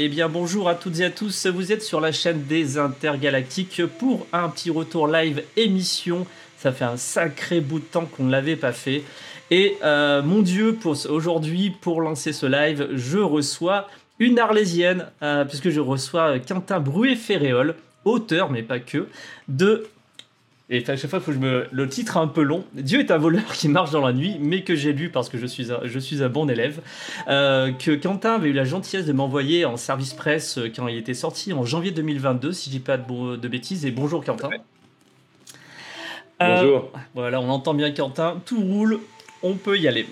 Eh bien bonjour à toutes et à tous, vous êtes sur la chaîne des Intergalactiques pour un petit retour live émission. Ça fait un sacré bout de temps qu'on ne l'avait pas fait. Et euh, mon Dieu, pour aujourd'hui, pour lancer ce live, je reçois une Arlésienne, euh, puisque je reçois Quentin Bruet-Ferréol, auteur, mais pas que, de et à chaque fois, faut que je me. Le titre est un peu long. Dieu est un voleur qui marche dans la nuit, mais que j'ai lu parce que je suis un, je suis un bon élève. Euh, que Quentin avait eu la gentillesse de m'envoyer en service presse euh, quand il était sorti en janvier 2022, si je dis pas de, de bêtises. Et bonjour Quentin. Euh, bonjour. voilà, on entend bien Quentin. Tout roule. On peut y aller.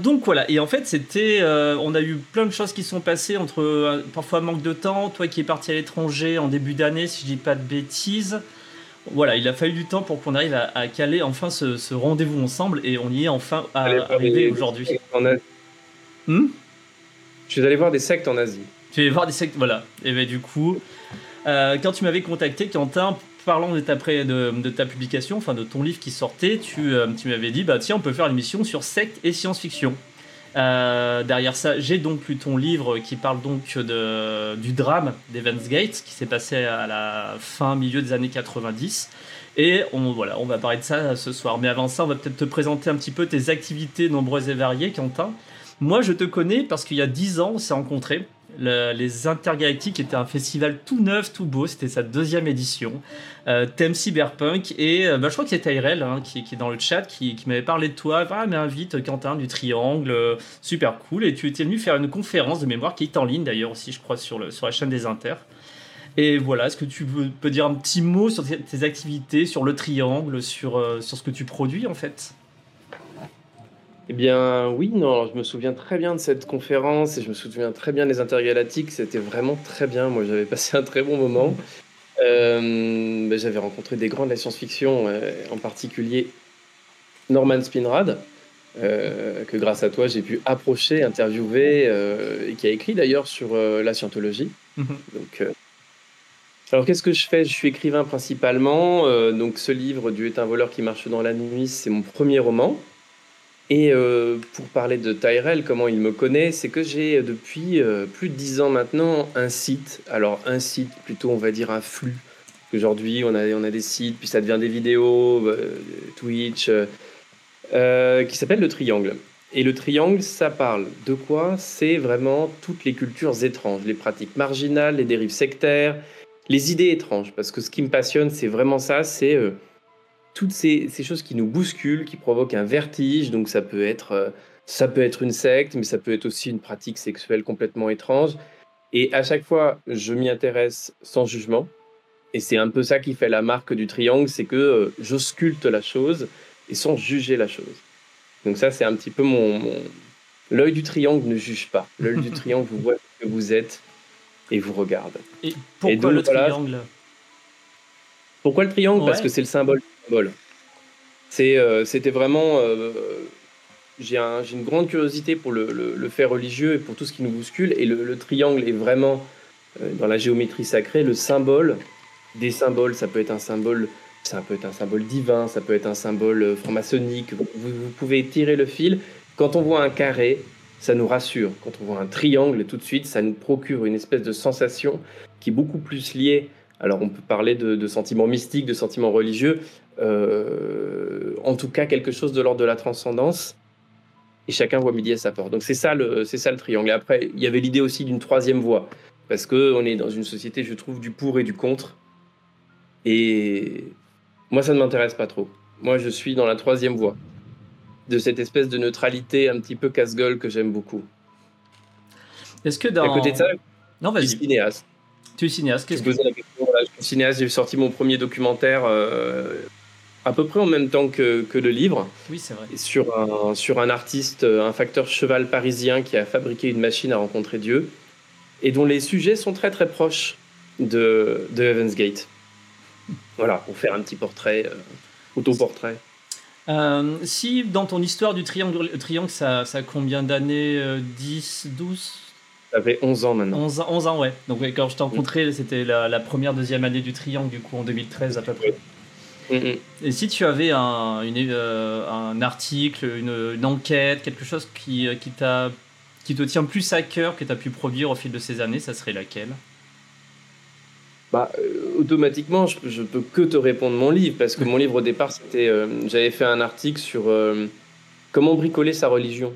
donc voilà, et en fait c'était, on a eu plein de choses qui sont passées entre parfois manque de temps, toi qui es parti à l'étranger en début d'année si je dis pas de bêtises, voilà, il a fallu du temps pour qu'on arrive à, caler enfin ce, rendez-vous ensemble et on y est enfin arrivé aujourd'hui. Hmm? Je suis allé voir des sectes en Asie. Tu es voir des sectes, voilà. Et bien du coup, euh, quand tu m'avais contacté, Quentin, parlant de ta, de, ta publication, enfin de ton livre qui sortait, tu, euh, tu m'avais dit, bah tiens, on peut faire une émission sur sectes et science-fiction. Euh, derrière ça, j'ai donc lu ton livre qui parle donc de, du drame d'Evans Gate qui s'est passé à la fin, milieu des années 90. Et on, voilà, on va parler de ça ce soir. Mais avant ça, on va peut-être te présenter un petit peu tes activités nombreuses et variées, Quentin. Moi, je te connais parce qu'il y a 10 ans, on s'est rencontrés les Intergalactiques était un festival tout neuf, tout beau. C'était sa deuxième édition. Euh, thème cyberpunk. Et euh, bah, je crois que c'est Tyrell hein, qui, est dans le chat qui, m'avait parlé de toi. Ah, mais invite Quentin du Triangle. Euh, super cool. Et tu étais venu faire une conférence de mémoire qui est en ligne d'ailleurs aussi, je crois, sur la chaîne des Inter. Et voilà, est-ce que tu peux, dire un petit mot sur tes, activités, sur le Triangle, sur, sur ce que tu produis en fait? Eh bien, oui, non, je me souviens très bien de cette conférence et je me souviens très bien des intergalactiques. C'était vraiment très bien. Moi, j'avais passé un très bon moment. Euh, ben, j'avais rencontré des grands de la science-fiction, euh, en particulier Norman Spinrad, euh, que grâce à toi, j'ai pu approcher, interviewer, et qui a écrit d'ailleurs sur la scientologie. Mhm. Donc, alors, qu'est-ce que je fais? Je suis écrivain principalement. donc, ce livre, Dieu est un voleur qui marche dans la nuit, c'est mon premier roman. Et euh, pour parler de Tyrell, comment il me connaît, c'est que j'ai euh, depuis euh, plus de dix ans maintenant un site. Alors un site, plutôt on va dire un flux. Aujourd'hui on a, on a des sites, puis ça devient des vidéos, Twitch, qui s'appelle le Triangle. Et le Triangle, ça parle de quoi? C'est vraiment toutes les cultures étranges, les pratiques marginales, les dérives sectaires, les idées étranges. Parce que ce qui me passionne, c'est vraiment ça, c'est toutes ces, choses qui nous bousculent, qui provoquent un vertige. Donc ça peut être, euh, ça peut être une secte, mais ça peut être aussi une pratique sexuelle complètement étrange. Et à chaque fois, je m'y intéresse sans jugement. Et c'est un peu ça qui fait la marque du triangle, c'est que euh, j'ausculte la chose et sans juger la chose. Donc ça, c'est un petit peu mon... L'œil du triangle ne juge pas. L'œil du triangle vous voit ce que vous êtes et vous regarde. Et pourquoi le triangle? Pourquoi le triangle? Parce que c'est le symbole c'est, euh, c'était vraiment. Euh, j'ai, une grande curiosité pour le, fait religieux et pour tout ce qui nous bouscule. Et le, triangle est vraiment, euh, dans la géométrie sacrée, le symbole des symboles. Ça peut être un symbole. Ça peut être un symbole divin, ça peut être un symbole franc-maçonnique. Vous, pouvez tirer le fil. Quand on voit un carré, ça nous rassure. Quand on voit un triangle, tout de suite, ça nous procure une espèce de sensation qui est beaucoup plus liée alors on peut parler de, sentiments mystiques, de sentiments religieux, en tout cas quelque chose de l'ordre de la transcendance. Et chacun voit midi à sa porte. Donc c'est ça le, c'est ça le triangle. après, il y avait l'idée aussi d'une troisième voie, parce que on est dans une société, je trouve, du pour et du contre. Et moi, ça ne m'intéresse pas trop. Moi, je suis dans la troisième voie, de cette espèce de neutralité un petit peu casse-gueule que j'aime beaucoup. Est-ce que dans... à côté de ça, non, vas-y. cinéaste. Tu es cinéaste Qu'est-ce que... je suis cinéaste, j'ai sorti mon premier documentaire euh, à peu près en même temps que, que le livre. Oui, c'est vrai. Sur un, sur un artiste, un facteur cheval parisien qui a fabriqué une machine à rencontrer Dieu et dont les sujets sont très très proches de, de Heaven's Gate. Voilà, pour faire un petit portrait, euh, autoportrait. Euh, si dans ton histoire du triangle, triangle ça, ça a combien d'années 10, 12 ça fait 11 ans maintenant. 11, 11 ans, ouais. Donc quand je t'ai rencontré, c'était la, première, deuxième année du Triangle, du coup, en 2013 à peu près. Et si tu avais un, euh, article, une, enquête, quelque chose qui, qui te tient plus à cœur que tu as pu produire au fil de ces années, ça serait laquelle? Bah, euh, automatiquement, je, je, peux que te répondre mon livre, parce que mon livre au départ, c'était, euh, j'avais fait un article sur euh, comment bricoler sa religion.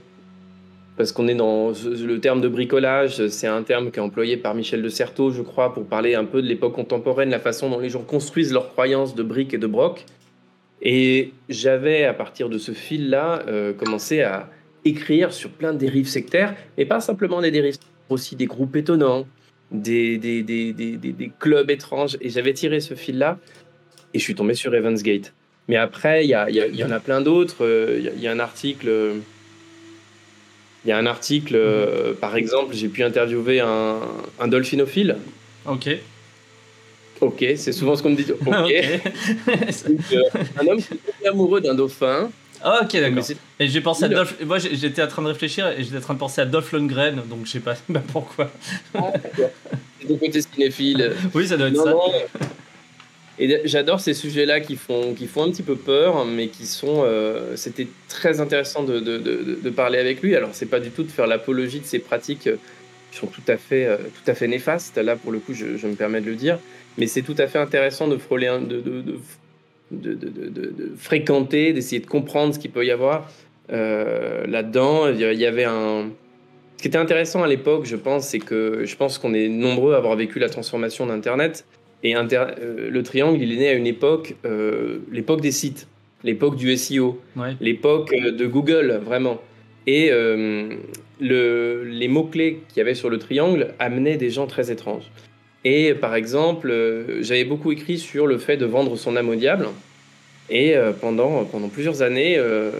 Parce qu'on est dans le terme de bricolage, c'est un terme qui est employé par Michel de Certeau, je crois, pour parler un peu de l'époque contemporaine, la façon dont les gens construisent leurs croyances de briques et de broc. Et j'avais, à partir de ce fil-là, commencé à écrire sur plein de dérives sectaires, mais pas simplement des dérives, aussi des groupes étonnants, des, clubs étranges. Et j'avais tiré ce fil-là et je suis tombé sur Evans Gate. Mais après, il y, en a plein d'autres. Il y, a un article. Il y a un article, euh, par exemple, j'ai pu interviewer un, un dolphinophile. Ok. Ok, c'est souvent ce qu'on me dit. Ok. Euh, un homme qui est amoureux d'un dauphin ah, ok, d'accord. Et j'ai pensé à Dolph. Moi, j'étais en train de réfléchir et j'étais en train de penser à Dolph Lundgren, donc je sais pas bah, pourquoi. Ah, c'est du côté cinéphile. Oui, ça doit être ça. Et j'adore ces sujets-là qui font, qui font un petit peu peur, mais qui sont. Euh, c'était très intéressant de, de, de, parler avec lui. Alors, c'est pas du tout de faire l'apologie de ces pratiques qui sont tout à fait, euh, tout à fait néfastes. Là, pour le coup, je, me permets de le dire. Mais c'est tout à fait intéressant de frôler, de, fréquenter, d'essayer de comprendre ce qu'il peut y avoir euh, là-dedans. Il y avait un. Ce qui était intéressant à l'époque, je pense, c'est que je pense qu'on est nombreux à avoir vécu la transformation d'Internet. Et Inter... euh, le triangle, il est né à une époque, euh, l'époque des sites, l'époque du SEO, ouais. l'époque de Google, vraiment. Et euh, le, les mots-clés qu'il y avait sur le triangle amenaient des gens très étranges. Et par exemple, euh, j'avais beaucoup écrit sur le fait de vendre son âme au diable. Et euh, pendant, pendant plusieurs années, euh,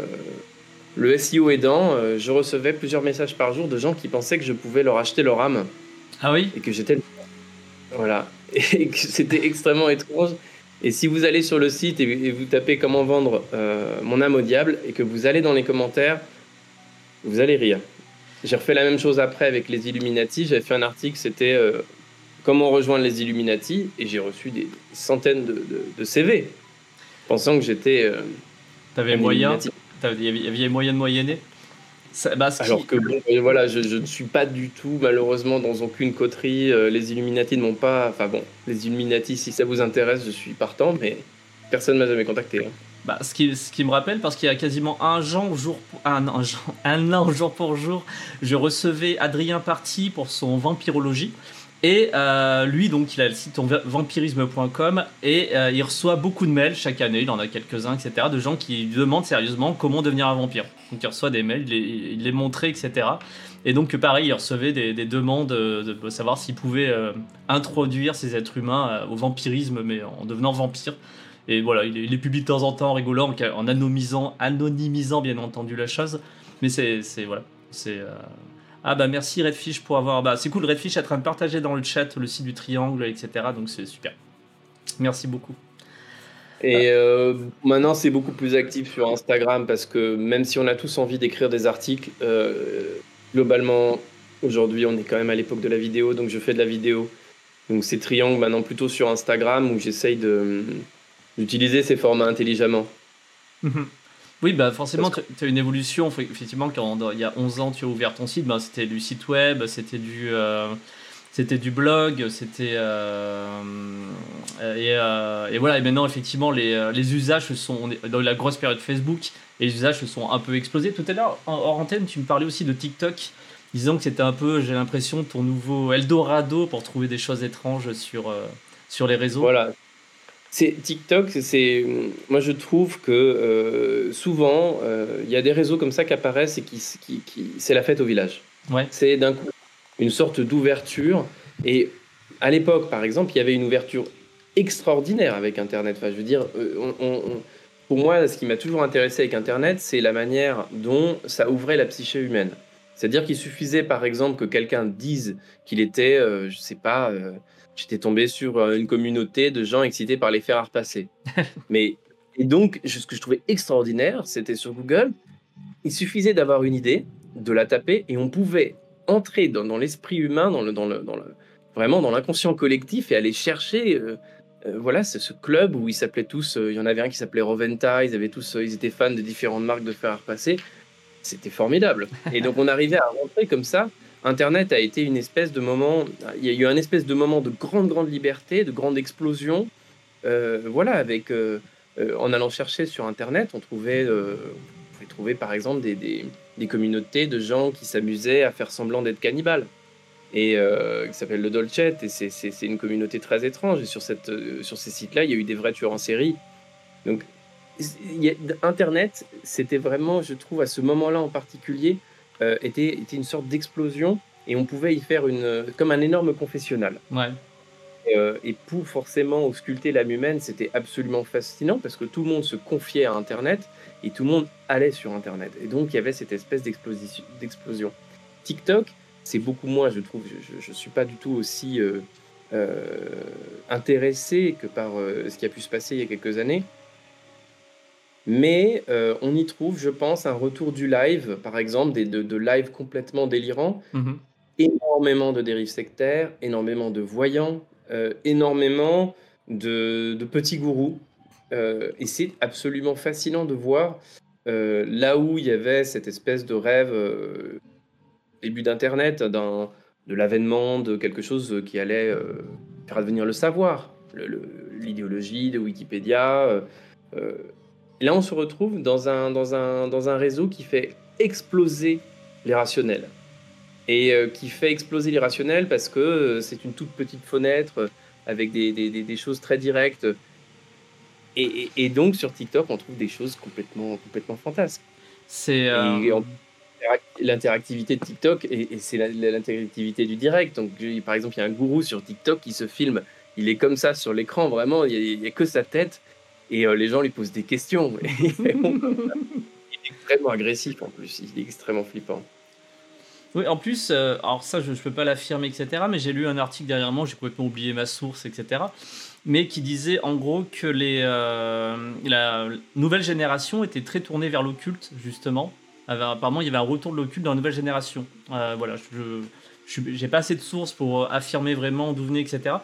le SEO aidant, je recevais plusieurs messages par jour de gens qui pensaient que je pouvais leur acheter leur âme. Ah oui? Et que j'étais. Voilà. Et que c'était extrêmement étrange. Et si vous allez sur le site et vous tapez comment vendre mon âme au diable et que vous allez dans les commentaires, vous allez rire. J'ai refait la même chose après avec les Illuminati. J'avais fait un article, c'était comment rejoindre les Illuminati et j'ai reçu des centaines de, de, de, CV pensant que j'étais. Euh, T'avais moyen Il y avait moyen de moyenner? Ça, bah, Alors que bon, euh, voilà, je, je, ne suis pas du tout, malheureusement, dans aucune coterie. Euh, les Illuminati ne m'ont pas. Enfin bon, les Illuminati, si ça vous intéresse, je suis partant, mais personne ne m'a jamais contacté. Hein. Bah, ce, qui, ce qui me rappelle, parce qu'il y a quasiment un an, jour, un, an, un an jour pour jour, je recevais Adrien Parti pour son Vampirologie. Et euh, lui, donc, il a le site vampirisme.com et euh, il reçoit beaucoup de mails chaque année, il en a quelques-uns, etc., de gens qui lui demandent sérieusement comment devenir un vampire. Donc, il reçoit des mails, il les, montrait, etc. Et donc, pareil, il recevait des, des demandes de, savoir s'il pouvait euh, introduire ces êtres humains au vampirisme, mais en devenant vampire. Et voilà, il, il les publie de temps en temps en rigolant, en anonymisant, anonymisant bien entendu la chose. Mais c'est, voilà, c'est. Ah bah merci Redfish pour avoir... Bah c'est cool, Redfish est en train de partager dans le chat le site du triangle, etc. Donc c'est super. Merci beaucoup. Et euh, maintenant, c'est beaucoup plus actif sur Instagram parce que même si on a tous envie d'écrire des articles, euh, globalement, aujourd'hui, on est quand même à l'époque de la vidéo, donc je fais de la vidéo. Donc c'est Triangle maintenant plutôt sur Instagram où j'essaye d'utiliser ces formats intelligemment. Oui, bah forcément, tu as une évolution. Effectivement, quand il y a 11 ans, tu as ouvert ton site, bah, c'était du site web, c'était du, euh, c'était du blog, c'était. Euh, et, euh, et, voilà, et maintenant, effectivement, les, les usages sont. Dans la grosse période Facebook, et les usages se sont un peu explosés. Tout à l'heure, hors antenne, tu me parlais aussi de TikTok, disant que c'était un peu, j'ai l'impression, ton nouveau Eldorado pour trouver des choses étranges sur, sur les réseaux. Voilà, c'est TikTok, c'est moi je trouve que euh, souvent euh, il y a des réseaux comme ça qui apparaissent et qui, qui, qui c'est la fête au village. Ouais. C'est d'un coup une sorte d'ouverture et à l'époque par exemple il y avait une ouverture extraordinaire avec Internet. Enfin je veux dire, euh, on, on, pour moi ce qui m'a toujours intéressé avec Internet c'est la manière dont ça ouvrait la psyché humaine. C'est-à-dire qu'il suffisait par exemple que quelqu'un dise qu'il était, euh, je sais pas j'étais tombé sur euh, une communauté de gens excités par les fers à repasser. Mais et donc, ce que je trouvais extraordinaire, c'était sur Google, il suffisait d'avoir une idée, de la taper, et on pouvait entrer dans, dans l'esprit humain, dans le, dans le, dans le, vraiment dans l'inconscient collectif, et aller chercher. Euh, euh, voilà, c'est ce club où ils s'appelaient tous. Il y en avait un qui s'appelait Roventa. Ils avaient tous, ils étaient fans de différentes marques de fer à repasser. C'était formidable. Et donc on arrivait à rentrer comme ça. Internet a été une espèce de moment, il y a eu un espèce de moment de grande, grande liberté, de grande explosion. Euh, voilà, avec, euh, euh, en allant chercher sur Internet, on trouvait, on pouvait trouver par exemple des, des, communautés de gens qui s'amusaient à faire semblant d'être cannibales et qui s'appelle le Dolcet et c'est une communauté très étrange et sur, cette, sur ces sites-là il y a eu des vrais tueurs en série Internet, c'était vraiment, je trouve, à ce moment-là en particulier, euh, était, était une sorte d'explosion et on pouvait y faire une, comme un énorme confessionnal. Ouais. Et, euh, et pour forcément ausculter l'âme humaine, c'était absolument fascinant parce que tout le monde se confiait à Internet et tout le monde allait sur Internet. Et donc il y avait cette espèce d'explosion. TikTok, c'est beaucoup moins, je trouve, je ne suis pas du tout aussi euh, intéressé que par ce qui a pu se passer il y a quelques années. Mais euh, on y trouve, je pense, un retour du live, par exemple, des, de, live complètement délirants, mhm. énormément de dérives sectaires, énormément de voyants, euh, énormément de, petits gourous. Euh, et c'est absolument fascinant de voir là où il y avait cette espèce de rêve, début d'Internet, de l'avènement de quelque chose qui allait faire advenir le savoir, l'idéologie de Wikipédia. Et là, on se retrouve dans un, dans un, dans un réseau qui fait exploser les rationnels. Et euh, qui fait exploser les rationnels parce que euh, c'est une toute petite fenêtre euh, avec des, des, des, choses très directes. Et, et, donc, sur TikTok, on trouve des choses complètement, complètement fantasques. C'est. L'interactivité de TikTok, et, c'est l'interactivité du direct. Donc, par exemple, il y a un gourou sur TikTok qui se filme. Il est comme ça sur l'écran, vraiment, il n'y a, a, que sa tête et euh, les gens lui posent des questions. il est extrêmement agressif en plus, il est extrêmement flippant. Oui, en plus, euh, alors ça, je ne peux pas l'affirmer, etc. Mais j'ai lu un article dernièrement, j'ai complètement oublié ma source, etc. Mais qui disait en gros que les, euh, la nouvelle génération était très tournée vers l'occulte, justement. apparemment, il y avait un retour de l'occulte dans la nouvelle génération. voilà, je n'ai pas assez de sources pour affirmer vraiment d'où venait, etc.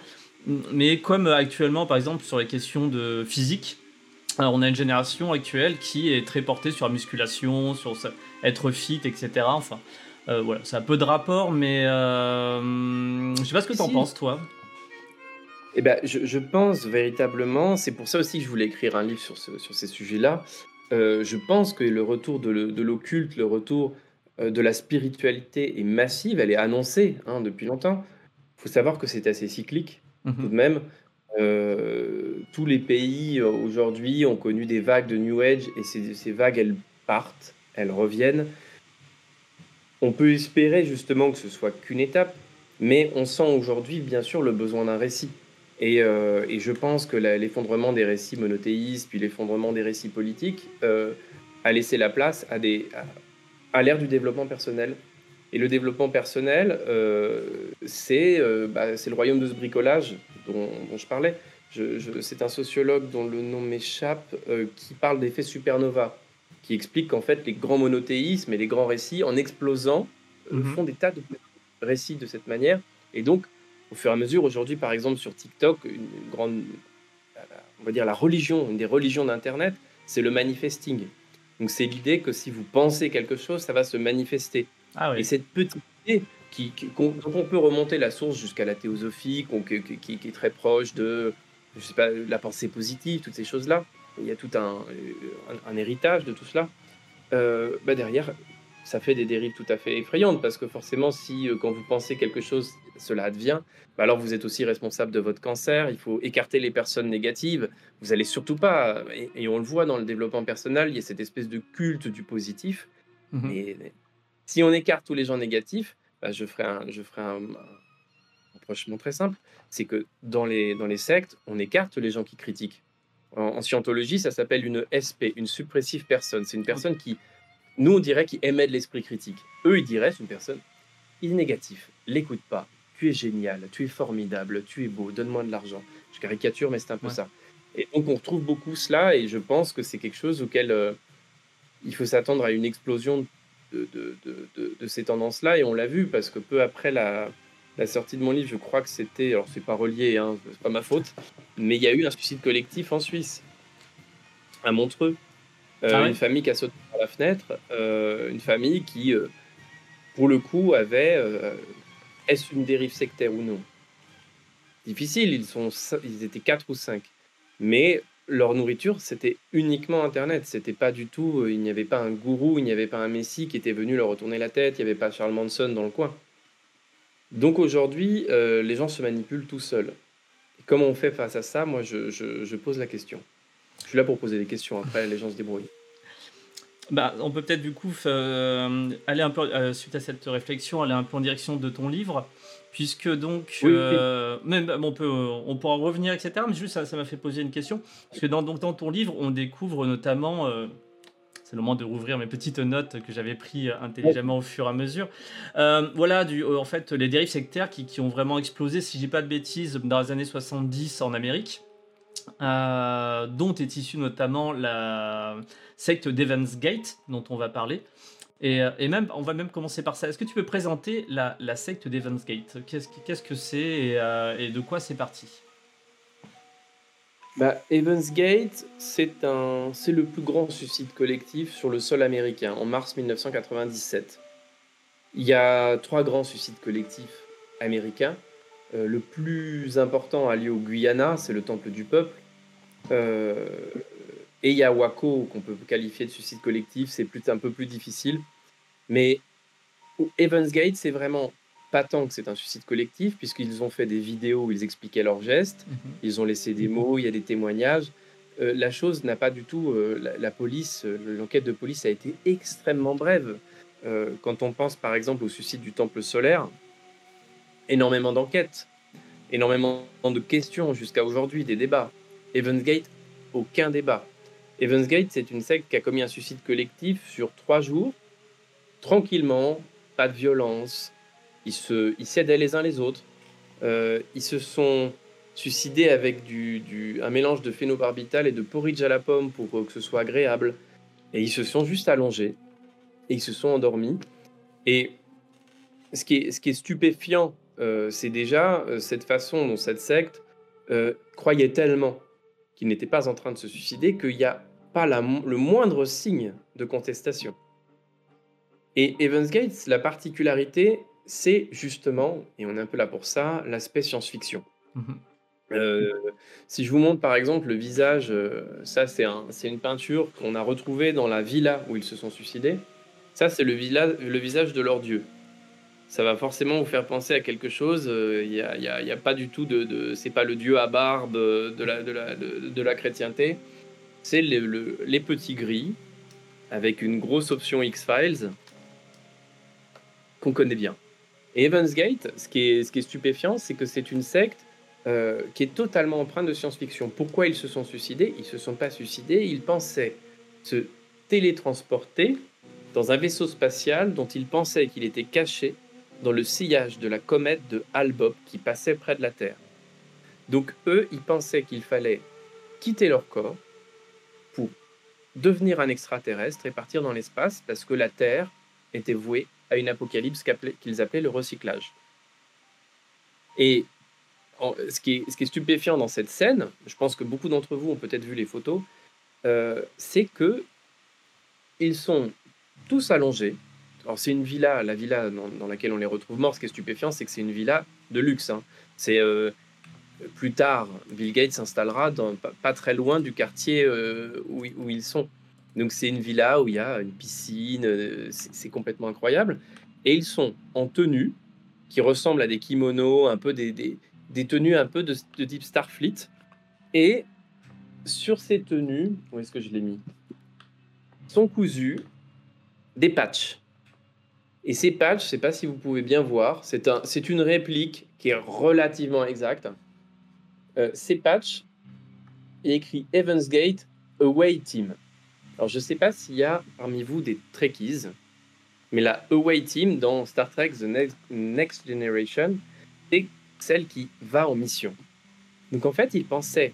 Mais comme actuellement, par exemple, sur les questions de physique, on a une génération actuelle qui est très portée sur la musculation, sur être fit, etc. Enfin, euh, voilà, c'est un peu de rapport, mais euh, je sais pas ce que tu en penses, toi. Eh ben, je, pense véritablement, c'est pour ça aussi que je voulais écrire un livre sur, sur ces sujets-là. Euh, je pense que le retour de l'occulte, le retour euh, de la spiritualité est massive, elle est annoncée hein, depuis longtemps. Il faut savoir que c'est assez cyclique. Mmh tout de même. Euh, tous les pays euh, aujourd'hui ont connu des vagues de New Age et ces, ces, vagues, elles partent, elles reviennent. On peut espérer justement que ce soit qu'une étape, mais on sent aujourd'hui bien sûr le besoin d'un récit. Et, euh, et, je pense que l'effondrement des récits monothéistes, puis l'effondrement des récits politiques, a laissé la place à, des, à l'ère du développement personnel, et le développement personnel, euh, euh, bah, c'est le royaume de ce bricolage dont, je parlais. c'est un sociologue dont le nom m'échappe euh, qui parle d'effet supernova, qui explique qu'en fait les grands monothéismes et les grands récits, en explosant, mhm. font des tas de récits de cette manière. Et donc, au fur et à mesure, aujourd'hui, par exemple, sur TikTok, une, grande, on va dire la religion, une des religions d'Internet, c'est le manifesting. Donc, c'est l'idée que si vous pensez quelque chose, ça va se manifester. Ah et cette petite idée qui, dont on peut remonter la source jusqu'à la théosophie, qui, est très proche de je sais pas, la pensée positive, toutes ces choses-là. Il y a tout un, un, héritage de tout cela. Euh, bah derrière, ça fait des dérives tout à fait effrayantes parce que forcément, si euh, quand vous pensez quelque chose, cela advient, bah alors vous êtes aussi responsable de votre cancer. Il faut écarter les personnes négatives. Vous allez surtout pas, et, on le voit dans le développement personnel, il y a cette espèce de culte du positif. Mmh si on écarte tous les gens négatifs, bah, je ferai un, je ferai un, rapprochement très simple. C'est que dans les, dans les sectes, on écarte les gens qui critiquent. En, scientologie, ça s'appelle une SP, une suppressive personne. C'est une personne qui, nous, on dirait, qui émet de l'esprit critique. Eux, ils diraient, c'est une personne, il est négatif, l'écoute pas, tu es génial, tu es formidable, tu es beau, donne-moi de l'argent. Je caricature, mais c'est un peu ça. Et donc, on retrouve beaucoup cela, et je pense que c'est quelque chose auquel euh, il faut s'attendre à une explosion de, ces tendances-là, et on l'a vu parce que peu après la, sortie de mon livre, je crois que c'était, alors c'est pas relié, hein, c'est pas ma faute, mais il y a eu un suicide collectif en Suisse, à Montreux. Euh, ah une famille qui a sauté par la fenêtre une famille qui, pour le coup, avait est-ce une dérive sectaire ou non? Difficile, ils, sont, ils étaient quatre ou cinq. Mais leur nourriture, c'était uniquement Internet. C'était pas du tout, euh, il n'y avait pas un gourou, il n'y avait pas un messie qui était venu leur retourner la tête, il n'y avait pas Charles Manson dans le coin. Donc aujourd'hui, euh, les gens se manipulent tout seuls. comment on fait face à ça? Moi, je, pose la question. Je suis là pour poser des questions. Après, les gens se débrouillent. Bah, on peut peut-être du coup euh, aller un peu suite à cette réflexion, aller un peu en direction de ton livre puisque donc euh, même on peut on pourra revenir etc mais juste ça m'a fait poser une question parce que dans donc dans ton livre on découvre notamment euh, c'est le moment de rouvrir mes petites notes que j'avais pris intelligemment au fur et à mesure. Euh, voilà, du, en fait, les dérives sectaires qui, qui ont vraiment explosé, si j'ai pas de bêtises, dans les années 70 en Amérique, dont est issue notamment la secte d'Evans Gate, dont on va parler. Euh, et, même, on va même commencer par ça. Est-ce que tu peux présenter la, secte d'Evansgate Qu'est-ce que c'est euh, et, de quoi c'est parti? Bah, Evansgate, c'est le plus grand suicide collectif sur le sol américain en mars 1997. Il y a trois grands suicides collectifs américains. Euh, le plus important a lieu au Guyana, c'est le Temple du Peuple. et il y a Waco, qu'on peut qualifier de suicide collectif, c'est un peu plus difficile. Mais Evans Gate, c'est vraiment pas tant que c'est un suicide collectif, puisqu'ils ont fait des vidéos où ils expliquaient leurs gestes, mhm. ils ont laissé des mots, il y a des témoignages. Euh, la chose n'a pas du tout. Euh, la, police, euh, l'enquête de police a été extrêmement brève. quand on pense par exemple au suicide du temple solaire, énormément d'enquêtes, énormément de questions jusqu'à aujourd'hui, des débats. Evans Gate, aucun débat. Evans Gate, c'est une secte qui a commis un suicide collectif sur trois jours tranquillement, pas de violence. Ils se, ils s'aidaient les uns les autres. Euh, ils se sont suicidés avec du, du, un mélange de phénobarbital et de porridge à la pomme pour que ce soit agréable. Et ils se sont juste allongés et ils se sont endormis. Et ce qui est, ce qui est stupéfiant, euh, c'est déjà euh, cette façon dont cette secte croyait tellement qu'ils n'étaient pas en train de se suicider qu'il n'y a pas la, le moindre signe de contestation. Et Evans Gates, la particularité, c'est justement, et on est un peu là pour ça, l'aspect science-fiction. Mhm. Euh, si je vous montre par exemple le visage, euh, ça c'est un, une peinture qu'on a retrouvée dans la villa où ils se sont suicidés. Ça c'est le, le visage de leur dieu. Ça va forcément vous faire penser à quelque chose. Il euh, n'y a, y a, pas du tout de, c'est pas le dieu à barbe de la, de la, de, la chrétienté. C'est le, les petits gris avec une grosse option X-Files qu'on connaît bien. Et Evansgate, ce qui est, ce qui est stupéfiant, c'est que c'est une secte euh, qui est totalement empreinte de science-fiction. Pourquoi ils se sont suicidés? Ils se sont pas suicidés, ils pensaient se télétransporter dans un vaisseau spatial dont ils pensaient qu'il était caché dans le sillage de la comète de Hale-Bopp qui passait près de la Terre. Donc eux, ils pensaient qu'il fallait quitter leur corps pour devenir un extraterrestre et partir dans l'espace parce que la Terre était vouée à une apocalypse qu'ils appelaient le recyclage. Et ce, qui est, ce, qui est, stupéfiant dans cette scène, je pense que beaucoup d'entre vous ont peut-être vu les photos, euh, c'est que ils sont tous allongés. Alors c'est une villa, la villa dans, laquelle on les retrouve morts. Ce qui est stupéfiant, c'est que c'est une villa de luxe. Hein. C'est euh, plus tard, Bill Gates s'installera pas, très loin du quartier euh, où, ils sont. Donc c'est une villa où il y a une piscine, euh, c'est complètement incroyable. Et ils sont en tenue qui ressemblent à des kimonos, un peu des, tenues un peu de, type Starfleet. Et sur ces tenues, où est-ce que je l'ai mis? Sont cousus des patchs. Et ces patchs, je ne sais pas si vous pouvez bien voir, c'est un, une réplique qui est relativement exacte. Euh, ces patchs, il écrit Evans Gate Away Team. Alors, je ne sais pas s'il y a parmi vous des Trekkies, mais la Away Team dans Star Trek The Next, Generation, c'est celle qui va en mission. Donc, en fait, ils pensaient,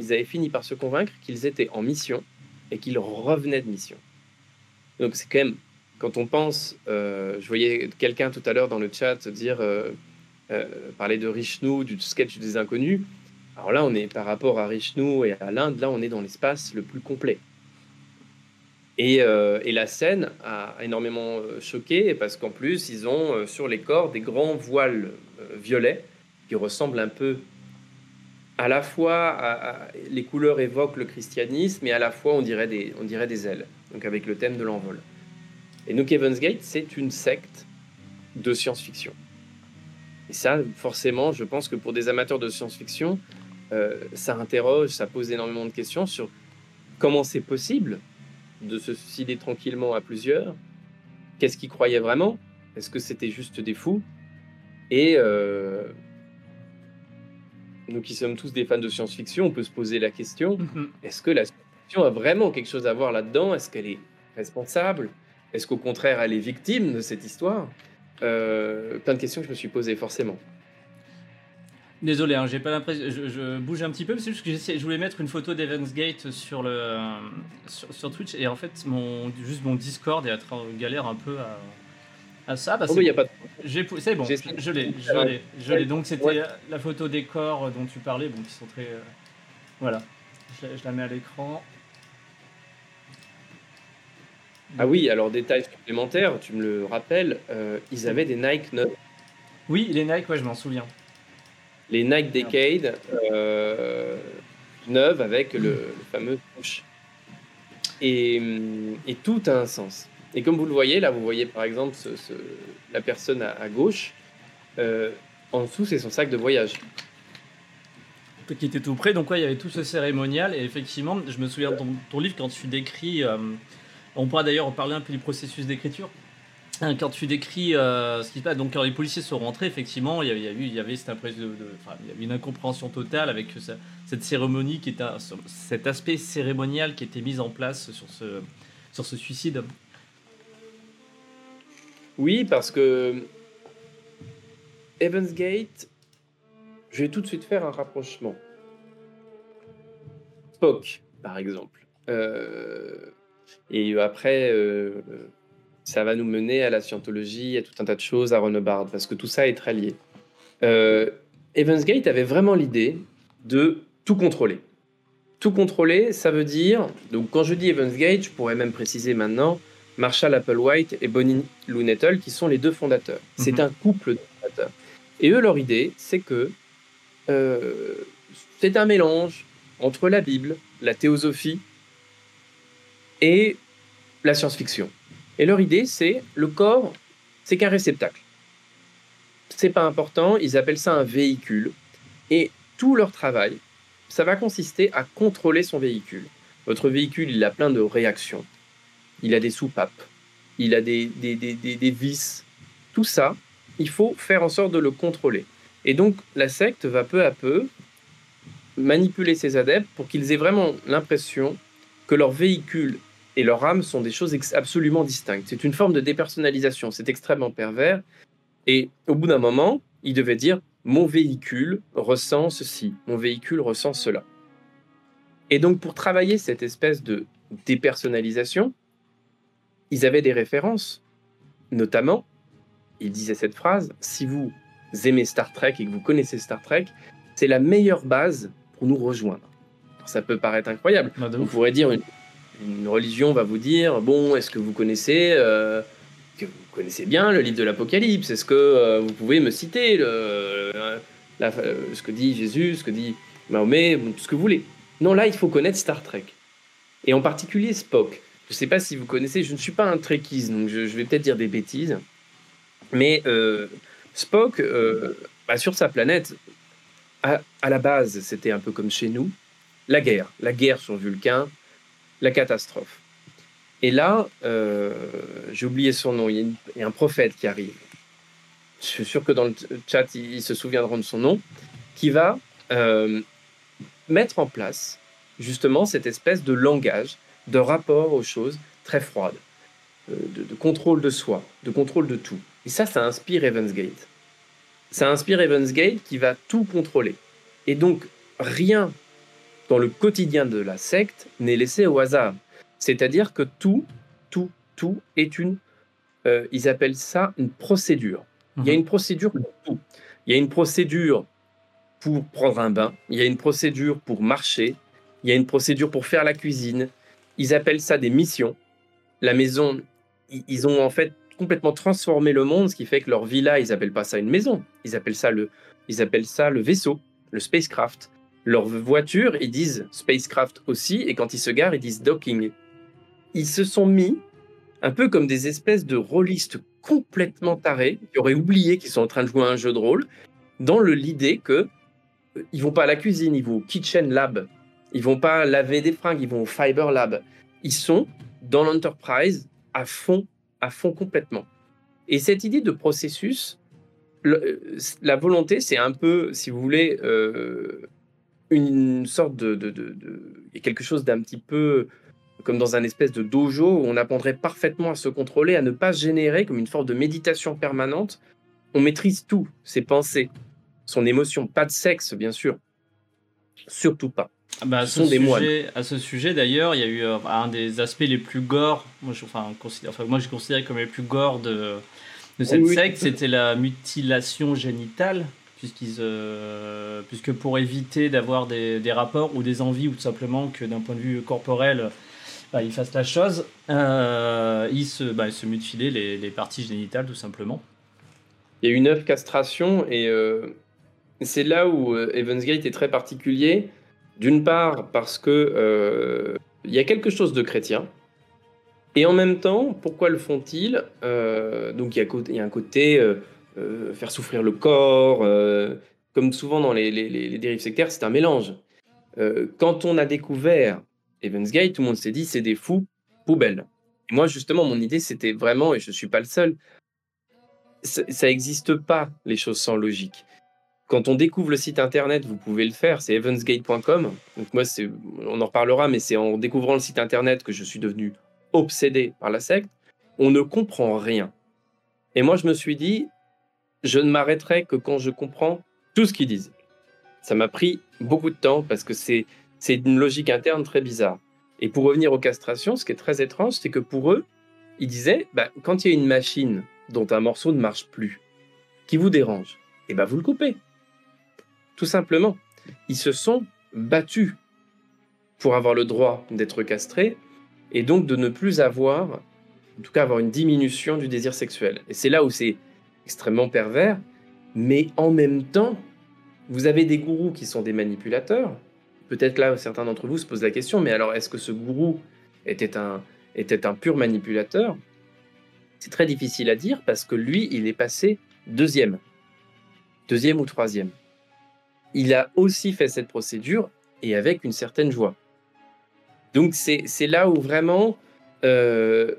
ils avaient fini par se convaincre qu'ils étaient en mission et qu'ils revenaient de mission. Donc, c'est quand même, quand on pense, euh, je voyais quelqu'un tout à l'heure dans le chat dire, euh, euh, parler de Richnou, du sketch des inconnus. Alors là, on est par rapport à Richnou et à l'Inde, là, on est dans l'espace le plus complet. Et, la scène a énormément choqué parce qu'en plus, ils ont sur les corps des grands voiles violets qui ressemblent un peu à la fois, à- les couleurs évoquent le christianisme, et à la fois on dirait des, on dirait des ailes, donc avec le thème de l'envol. Et donc Heaven's Gate, c'est une secte de science-fiction. Et ça, forcément, je pense que pour des amateurs de science-fiction, euh, ça interroge, ça pose énormément de questions sur comment c'est possible de se suicider tranquillement à plusieurs. Qu'est-ce qu'ils croyaient vraiment? Est-ce que c'était juste des fous? Et euh, nous qui sommes tous des fans de science-fiction, on peut se poser la question Mhm. est-ce que la science-fiction a vraiment quelque chose à voir là-dedans? Est-ce qu'elle est responsable? Est-ce qu'au contraire, elle est victime de cette histoire? Euh, Plein de questions que je me suis posées, forcément. Désolé, hein, j'ai pas l'impression. Je, je bouge un petit peu, mais c'est juste que je voulais mettre une photo d'Evans Gate sur le euh, sur, sur Twitch et en fait mon juste mon Discord est en galère un peu à, à ça. Bah, Oh, c'est mais il y a pas de- J'ai pou- c'est bon, je, l'ai, je l'ai, je l'ai. Donc c'était Ouais. la photo des corps dont tu parlais, bon, qui sont très. euh, voilà, je je la mets à l'écran. Ah oui, alors détail supplémentaire, tu me le rappelles, euh, ils avaient des Nike neuves, Oui, les Nike, ouais, je m'en souviens. les Nike Decade euh, neuves avec le, le fameux push. Et, et tout a un sens. Et comme vous le voyez, là, vous voyez par exemple ce- ce- la personne à, à gauche. euh, en dessous, c'est son sac de voyage. qui était tout près. Donc ouais, il y avait tout ce cérémonial et effectivement, je me souviens de ton, ton livre quand tu décris. euh, on pourra d'ailleurs parler un peu du processus d'écriture. Hein, Quand tu décris euh, ce qui se passe, donc quand les policiers sont rentrés, effectivement, il y, il y avait une incompréhension totale avec ce- cette cérémonie qui était, cet aspect cérémonial qui était mis en place sur ce, suicide. Oui, parce que Evans Gate, je vais tout de suite faire un rapprochement. Spock, par exemple. Euh, et après, euh, ça va nous mener à la scientologie, à tout un tas de choses, à Renebard, parce que tout ça est très lié. Euh, Evans Gate avait vraiment l'idée de tout contrôler. Tout contrôler, ça veut dire, donc quand je dis Evans Gate, je pourrais même préciser maintenant, Marshall Applewhite et Bonnie Lou Nettle, qui sont les deux fondateurs. C'est Mhm. un couple de fondateurs. Et eux, leur idée, c'est que euh, c'est un mélange entre la Bible, la théosophie et la science-fiction. Et leur idée, c'est le corps, c'est qu'un réceptacle. C'est pas important, ils appellent ça un véhicule. Et tout leur travail, ça va consister à contrôler son véhicule. Votre véhicule, il a plein de réactions. Il a des soupapes, il a des, des, des, des, vis. Tout ça, il faut faire en sorte de le contrôler. Et donc, la secte va peu à peu manipuler ses adeptes pour qu'ils aient vraiment l'impression que leur véhicule et leur âme sont des choses absolument distinctes. C'est une forme de dépersonnalisation, c'est extrêmement pervers. Et au bout d'un moment, il devait dire mon véhicule ressent ceci, mon véhicule ressent cela. Et donc, pour travailler cette espèce de dépersonnalisation, ils avaient des références. Notamment, ils disaient cette phrase si vous aimez Star Trek et que vous connaissez Star Trek, c'est la meilleure base pour nous rejoindre. Ça peut paraître incroyable. De On pourrait dire une, une religion va vous dire bon, est-ce que vous connaissez euh, que vous connaissez bien le livre de l'Apocalypse? Est-ce que euh, vous pouvez me citer le, euh, ce que dit Jésus, ce que dit Mahomet, ce que vous voulez? Non, là, il faut connaître Star Trek. Et en particulier Spock. Je ne sais pas si vous connaissez, je ne suis pas un Trekkies, donc je, vais peut-être dire des bêtises, mais Spock, bah, sur sa planète, à, à la base, c'était un peu comme chez nous, la guerre, la guerre sur Vulcain, la catastrophe. Et là, euh, j'ai oublié son nom, il y, a un prophète qui arrive. Je suis sûr que dans le chat, ils, se souviendront de son nom, qui va euh, mettre en place justement cette espèce de langage, de rapport aux choses très froides, euh, de, de contrôle de soi, de contrôle de tout. Et ça, ça inspire Evans Gate. Ça inspire Evans Gate qui va tout contrôler. Et donc, rien dans le quotidien de la secte n'est laissé au hasard. C'est-à-dire que tout, tout, tout est une. euh, ils appellent ça une procédure. Il y a Mhm. une procédure pour tout. Il y a une procédure pour prendre un bain. Il y a une procédure pour marcher. Il y a une procédure pour faire la cuisine. Ils appellent ça des missions. la maison, ils ont en fait complètement transformé le monde, ce qui fait que leur villa, ils appellent pas ça une maison, ils appellent ça le, ils appellent ça le vaisseau, le spacecraft. Leur voiture, ils disent spacecraft aussi, et quand ils se garent, ils disent docking. Ils se sont mis un peu comme des espèces de rôlistes complètement tarés, qui auraient oublié qu'ils sont en train de jouer à un jeu de rôle, dans l'idée que euh, ils vont pas à la cuisine, ils vont au kitchen lab, ils vont pas laver des fringues, ils vont au fiber lab. Ils sont dans l'enterprise à fond, à fond complètement. Et cette idée de processus, euh, la volonté, c'est un peu, si vous voulez, euh, une sorte de, de, de, de quelque chose d'un petit peu comme dans un espèce de dojo où on apprendrait parfaitement à se contrôler, à ne pas générer comme une forme de méditation permanente. On maîtrise tout, ses pensées, son émotion, pas de sexe bien sûr, surtout pas. Ah bah, ce sont des moines. À ce sujet d'ailleurs, il y a eu euh, un des aspects les plus gore, moi je, enfin, considère, enfin, moi je considère comme les plus gore de, de cette secte, c'était la mutilation génitale puisqu'ils, euh, puisque pour éviter d'avoir des, rapports ou des envies, ou tout simplement que d'un point de vue corporel, bah, ils fassent la chose, euh, ils, se, bah, mutilaient les, parties génitales tout simplement. Il y a eu neuf castrations et euh, c'est là où Evansgate est très particulier. D'une part parce que il y a quelque chose de chrétien. Et en même temps, pourquoi le font-ils? Donc il y, a un côté faire souffrir le corps, comme souvent dans les, dérives sectaires, c'est un mélange. quand on a découvert Evansgate, tout le monde s'est dit c'est des fous poubelles. Et moi, justement, mon idée, c'était vraiment, et je ne suis pas le seul, ça n'existe pas les choses sans logique. Quand on découvre le site internet, vous pouvez le faire, c'est evansgate.com. Donc moi, on en reparlera, mais c'est en découvrant le site internet que je suis devenu obsédé par la secte. On ne comprend rien. Et moi, je me suis dit, je ne m'arrêterai que quand je comprends tout ce qu'ils disent. Ça m'a pris beaucoup de temps parce que c'est une logique interne très bizarre. Et pour revenir aux castrations, ce qui est très étrange, c'est que pour eux, ils disaient, bah, quand il y a une machine dont un morceau ne marche plus, qui vous dérange, eh ben vous le coupez. Tout simplement. Ils se sont battus pour avoir le droit d'être castrés et donc de ne plus avoir, en tout cas avoir une diminution du désir sexuel. Et c'est là où c'est extrêmement pervers, mais en même temps, vous avez des gourous qui sont des manipulateurs, peut-être là, certains d'entre vous se posent la question, mais alors est-ce que ce gourou était un, était un pur manipulateur? C'est très difficile à dire parce que lui, il est passé deuxième, deuxième ou troisième. Il a aussi fait cette procédure et avec une certaine joie. Donc c'est là où vraiment, euh,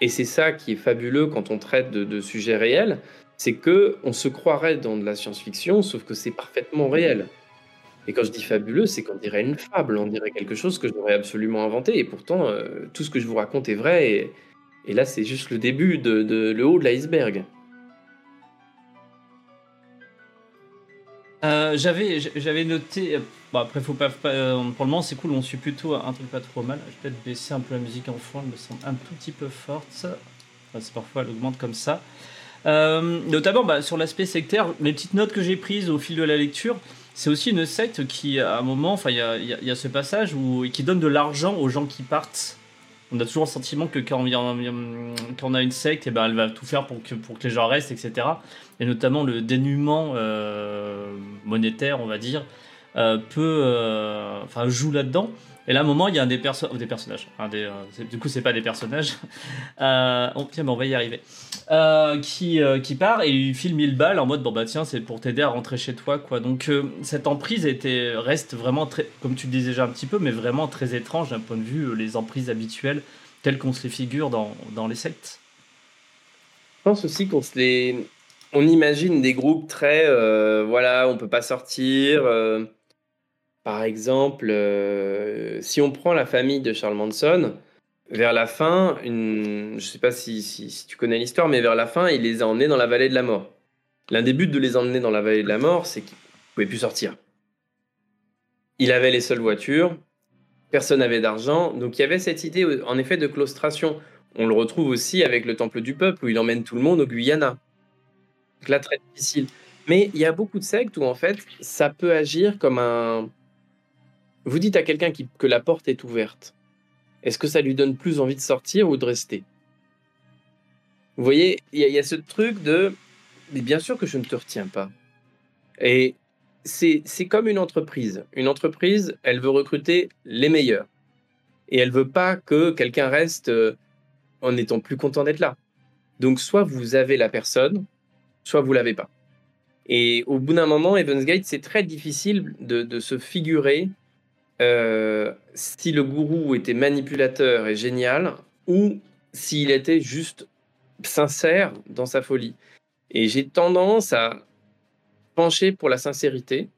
et c'est ça qui est fabuleux quand on traite de, sujets réels, c'est que on se croirait dans de la science-fiction, sauf que c'est parfaitement réel. Et quand je dis fabuleux, c'est qu'on dirait une fable, on dirait quelque chose que j'aurais absolument inventé. Et pourtant, euh, tout ce que je vous raconte est vrai. Et, là, c'est juste le début, de le haut de l'iceberg. Euh, j'avais, j'avais noté. Euh, bon, après, faut pas, pas pour le moment, c'est cool. On suit plutôt un truc pas trop mal. Je vais peut-être baisser un peu la musique en fond. Elle me semble un tout petit peu forte. C'est parfois elle augmente comme ça. Euh, notamment bah, sur l'aspect sectaire, les petites notes que j'ai prises au fil de la lecture c'est aussi une secte qui, à un moment, il y a, y a, ce passage où qui donne de l'argent aux gens qui partent. On a toujours le sentiment que quand, on a une secte, et eh ben, elle va tout faire pour que, pour que les gens restent, etc. Et notamment le dénuement euh, monétaire, on va dire, euh, peut, euh, enfin, joue là-dedans. Et là, à un moment, il y a un des, des personnages. euh, du coup, c'est pas des personnages. Euh, tiens, on va y arriver. Euh, qui, qui part et il file 1000 balles en mode bon bah tiens, c'est pour t'aider à rentrer chez toi quoi. Donc cette emprise était, reste vraiment très, comme tu le disais déjà un petit peu, mais vraiment très étrange d'un point de vue les emprises habituelles telles qu'on se les figure dans, dans les sectes. Je pense aussi qu'on se les. On imagine des groupes très. voilà, on peut pas sortir par exemple, euh, si on prend la famille de Charles Manson, vers la fin, je ne sais pas si, si, si tu connais l'histoire, mais vers la fin, il les a emmenés dans la vallée de la mort. L'un des buts de les emmener dans la vallée de la mort, c'est qu'ils ne pouvaient plus sortir. Il avait les seules voitures, personne n'avait d'argent, donc il y avait cette idée en effet de claustration. On le retrouve aussi avec le Temple du Peuple, où il emmène tout le monde au Guyana. Donc là, très difficile. Mais il y a beaucoup de sectes où en fait, ça peut agir comme un, vous dites à quelqu'un que la porte est ouverte. est-ce que ça lui donne plus envie de sortir ou de rester? Vous voyez, il y, a ce truc de, mais bien sûr que je ne te retiens pas. Et c'est comme une entreprise. Une entreprise, elle veut recruter les meilleurs. Et elle veut pas que quelqu'un reste euh, en étant plus content d'être là. Donc soit vous avez la personne, soit vous l'avez pas. Et au bout d'un moment, Gate, c'est très difficile de, se figurer euh, si le gourou était manipulateur et génial ou s'il était juste sincère dans sa folie. Et j'ai tendance à pencher pour la sincérité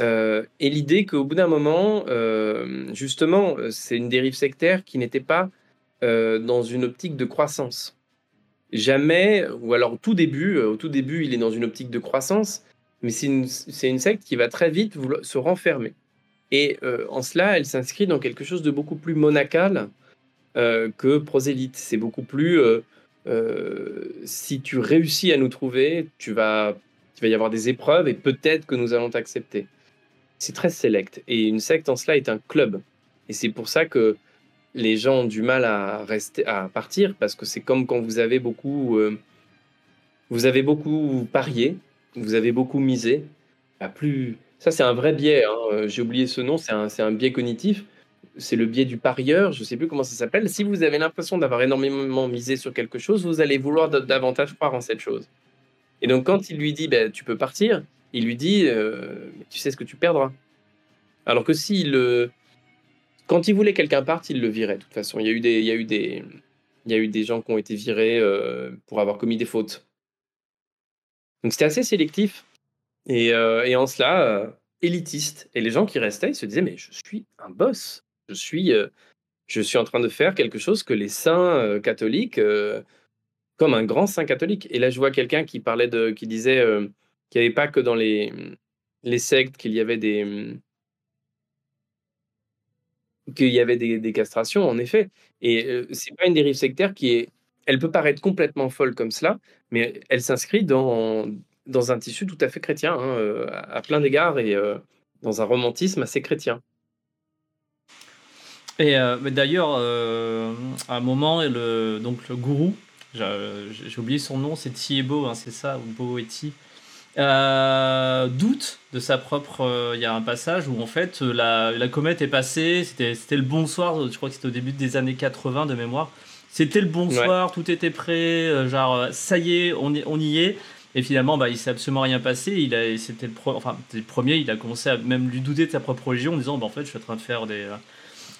euh, et l'idée qu'au bout d'un moment, euh, justement, c'est une dérive sectaire qui n'était pas dans une optique de croissance jamais, ou alors au tout début, au tout début, il est dans une optique de croissance, mais c'est une, une, secte qui va très vite se renfermer. Et euh, en cela, elle s'inscrit dans quelque chose de beaucoup plus monacal euh, que prosélyte. C'est beaucoup plus, si tu réussis à nous trouver, tu vas, y avoir des épreuves et peut-être que nous allons t'accepter. C'est très sélect. Et une secte en cela est un club. Et c'est pour ça que les gens ont du mal à rester, à partir parce que c'est comme quand vous avez beaucoup, euh, vous avez beaucoup parié, vous avez beaucoup misé. Bah, plus, ça c'est un vrai biais. Hein, euh, j'ai oublié ce nom. C'est un, un, biais cognitif. C'est le biais du parieur. Je ne sais plus comment ça s'appelle. Si vous avez l'impression d'avoir énormément misé sur quelque chose, vous allez vouloir davantage croire en cette chose. Et donc quand il lui dit, bah, tu peux partir, il lui dit, euh, tu sais ce que tu perdras. Alors que s'il quand il voulait quelqu'un parte, il le virait. De toute façon, il y a eu des gens qui ont été virés euh, pour avoir commis des fautes. Donc c'était assez sélectif et, euh, et en cela euh, élitiste. Et les gens qui restaient, ils se disaient mais je suis un boss. Je suis, je suis en train de faire quelque chose que les saints catholiques, comme un grand saint catholique. Et là, je vois quelqu'un qui parlait de, qui disait qu'il n'y avait pas que dans les les sectes qu'il y avait des qu'il y avait des, castrations, en effet. Et euh, c'est pas une dérive sectaire qui est. Elle peut paraître complètement folle comme cela, mais elle s'inscrit dans, dans un tissu tout à fait chrétien, hein, euh, à, plein d'égards, et euh, dans un romantisme assez chrétien. Et d'ailleurs, à un moment, le, donc le gourou, j'ai oublié son nom, c'est Thiebo, hein, c'est ça, ou Boeti. Euh, doute de sa propre. Euh, il y a un passage où en fait la, la comète est passée, c'était le bonsoir, je crois que c'était au début des années 80 de mémoire. C'était le bonsoir, tout était prêt, euh, genre ça y est, on, on y est. Et finalement, bah, il s'est absolument rien passé. Il a, c'était le, premier, il a commencé à même lui douter de sa propre religion en disant bah, en fait, je suis en train de faire des.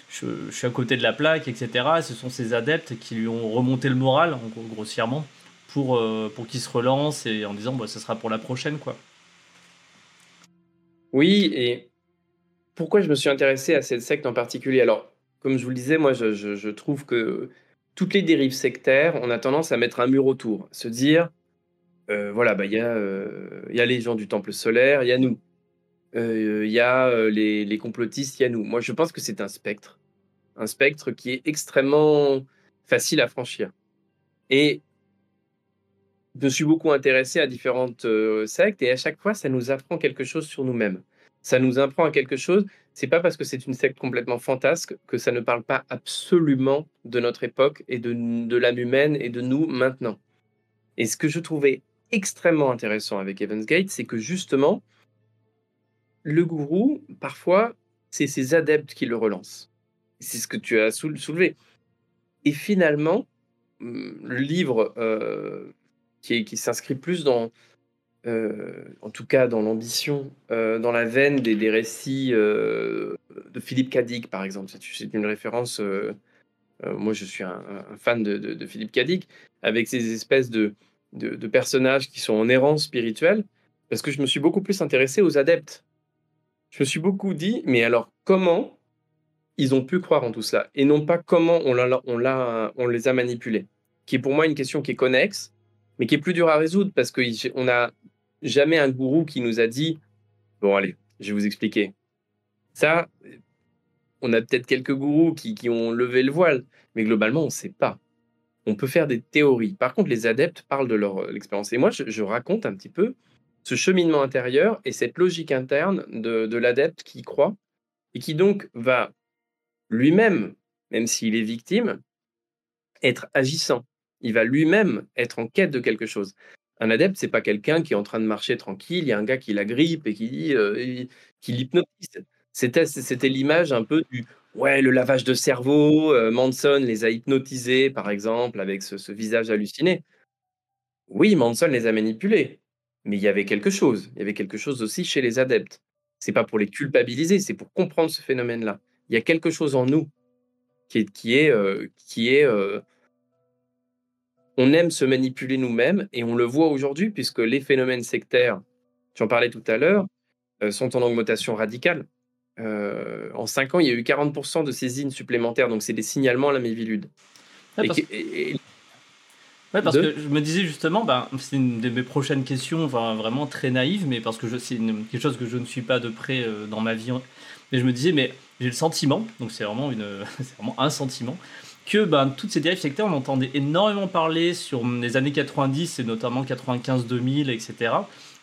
Je, suis à côté de la plaque, etc. ce sont ses adeptes qui lui ont remonté le moral, grossièrement pour, euh, pour qu'il se relance et en disant bah, ce sera pour la prochaine. quoi. Oui, et pourquoi je me suis intéressé à cette secte en particulier? Alors, comme je vous le disais, moi je, je, trouve que toutes les dérives sectaires, on a tendance à mettre un mur autour, se dire euh, voilà, bah, il y, euh, a les gens du temple solaire, il y a nous. Il y a les, complotistes, il y a nous. Moi, je pense que c'est un spectre. Un spectre qui est extrêmement facile à franchir. Et je suis beaucoup intéressé à différentes euh, sectes et à chaque fois, ça nous apprend quelque chose sur nous-mêmes. Ça nous apprend à quelque chose. C'est pas parce que c'est une secte complètement fantasque que ça ne parle pas absolument de notre époque et de l'âme humaine et de nous maintenant. Et ce que je trouvais extrêmement intéressant avec Evans Gate, c'est que justement, le gourou, parfois, c'est ses adeptes qui le relancent. C'est ce que tu as soulevé. Et finalement, hum, le livre euh, qui, s'inscrit plus dans, euh, en tout cas dans l'ambition, euh, dans la veine des, récits euh, de Philippe Cadic, par exemple. C'est une référence. moi, je suis un, fan de, Philippe Cadic, avec ces espèces de, de, personnages qui sont en errance spirituelle, parce que je me suis beaucoup plus intéressé aux adeptes. Je me suis beaucoup dit, mais alors comment ils ont pu croire en tout cela, et non pas comment on, on, on les a manipulés, qui est pour moi une question qui est connexe, mais qui est plus dur à résoudre parce qu'on n'a jamais un gourou qui nous a dit Bon, allez, je vais vous expliquer. Ça, on a peut-être quelques gourous qui, qui, ont levé le voile, mais globalement, on ne sait pas. On peut faire des théories. Par contre, les adeptes parlent de leur euh, expérience. Et moi, je, raconte un petit peu ce cheminement intérieur et cette logique interne de, de l'adepte qui croit et qui donc va lui-même même s'il est victime, être agissant. Il va lui-même être en quête de quelque chose. Un adepte, c'est pas quelqu'un qui est en train de marcher tranquille, il y a un gars qui la grippe et qui euh, qui l'hypnotise. C'était l'image un peu du ouais, le lavage de cerveau. Euh, Manson les a hypnotisés, par exemple, avec ce, visage halluciné. Oui, Manson les a manipulés, mais il y avait quelque chose. Il y avait quelque chose aussi chez les adeptes. C'est pas pour les culpabiliser, c'est pour comprendre ce phénomène-là. Il y a quelque chose en nous qui est, qui est, euh, est on aime se manipuler nous-mêmes et on le voit aujourd'hui puisque les phénomènes sectaires, tu en parlais tout à l'heure, euh, sont en augmentation radicale. Euh, en 5 ans, il y a eu 40% de saisines supplémentaires, donc c'est des signalements à la Mévilude. parce... que je me disais justement, ben, c'est une de mes prochaines questions, enfin, vraiment très naïve, mais parce que c'est quelque chose que je ne suis pas de près euh, dans ma vie. Mais je me disais, mais j'ai le sentiment, donc c'est vraiment, une, vraiment un sentiment, que ben, toutes ces dérives sectaires, on entendait énormément parler sur les années 90 et notamment 95-2000, etc.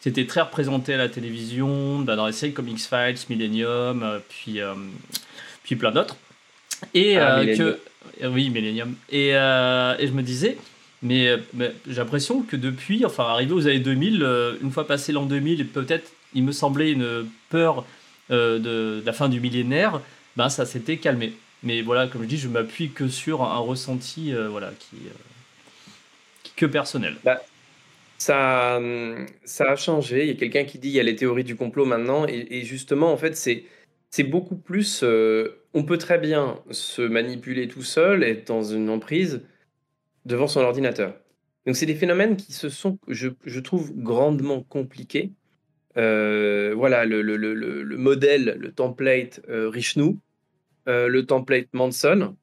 C'était très représenté à la télévision, séries comme X-Files, Millennium, euh, puis, euh, puis plein d'autres. Et ah, euh, que. Oui, Millennium. Et, et je me disais, mais, j'ai l'impression que depuis, enfin, arrivé aux années 2000, une fois passé l'an 2000, et peut-être, il me semblait une peur de, la fin du millénaire, ben, ça s'était calmé. Mais voilà, comme je dis, je m'appuie que sur un ressenti euh, voilà, qui, euh, que personnel. Bah, ça, hum, ça a changé. Il y a quelqu'un qui dit il y a les théories du complot maintenant. Et, justement, en fait, c'est, c'est beaucoup plus. Euh, on peut très bien se manipuler tout seul, être dans une emprise devant son ordinateur. Donc, c'est des phénomènes qui se sont, je, trouve, grandement compliqués. voilà, le, le, le, le, modèle, le template Richnou, euh, le template Manson,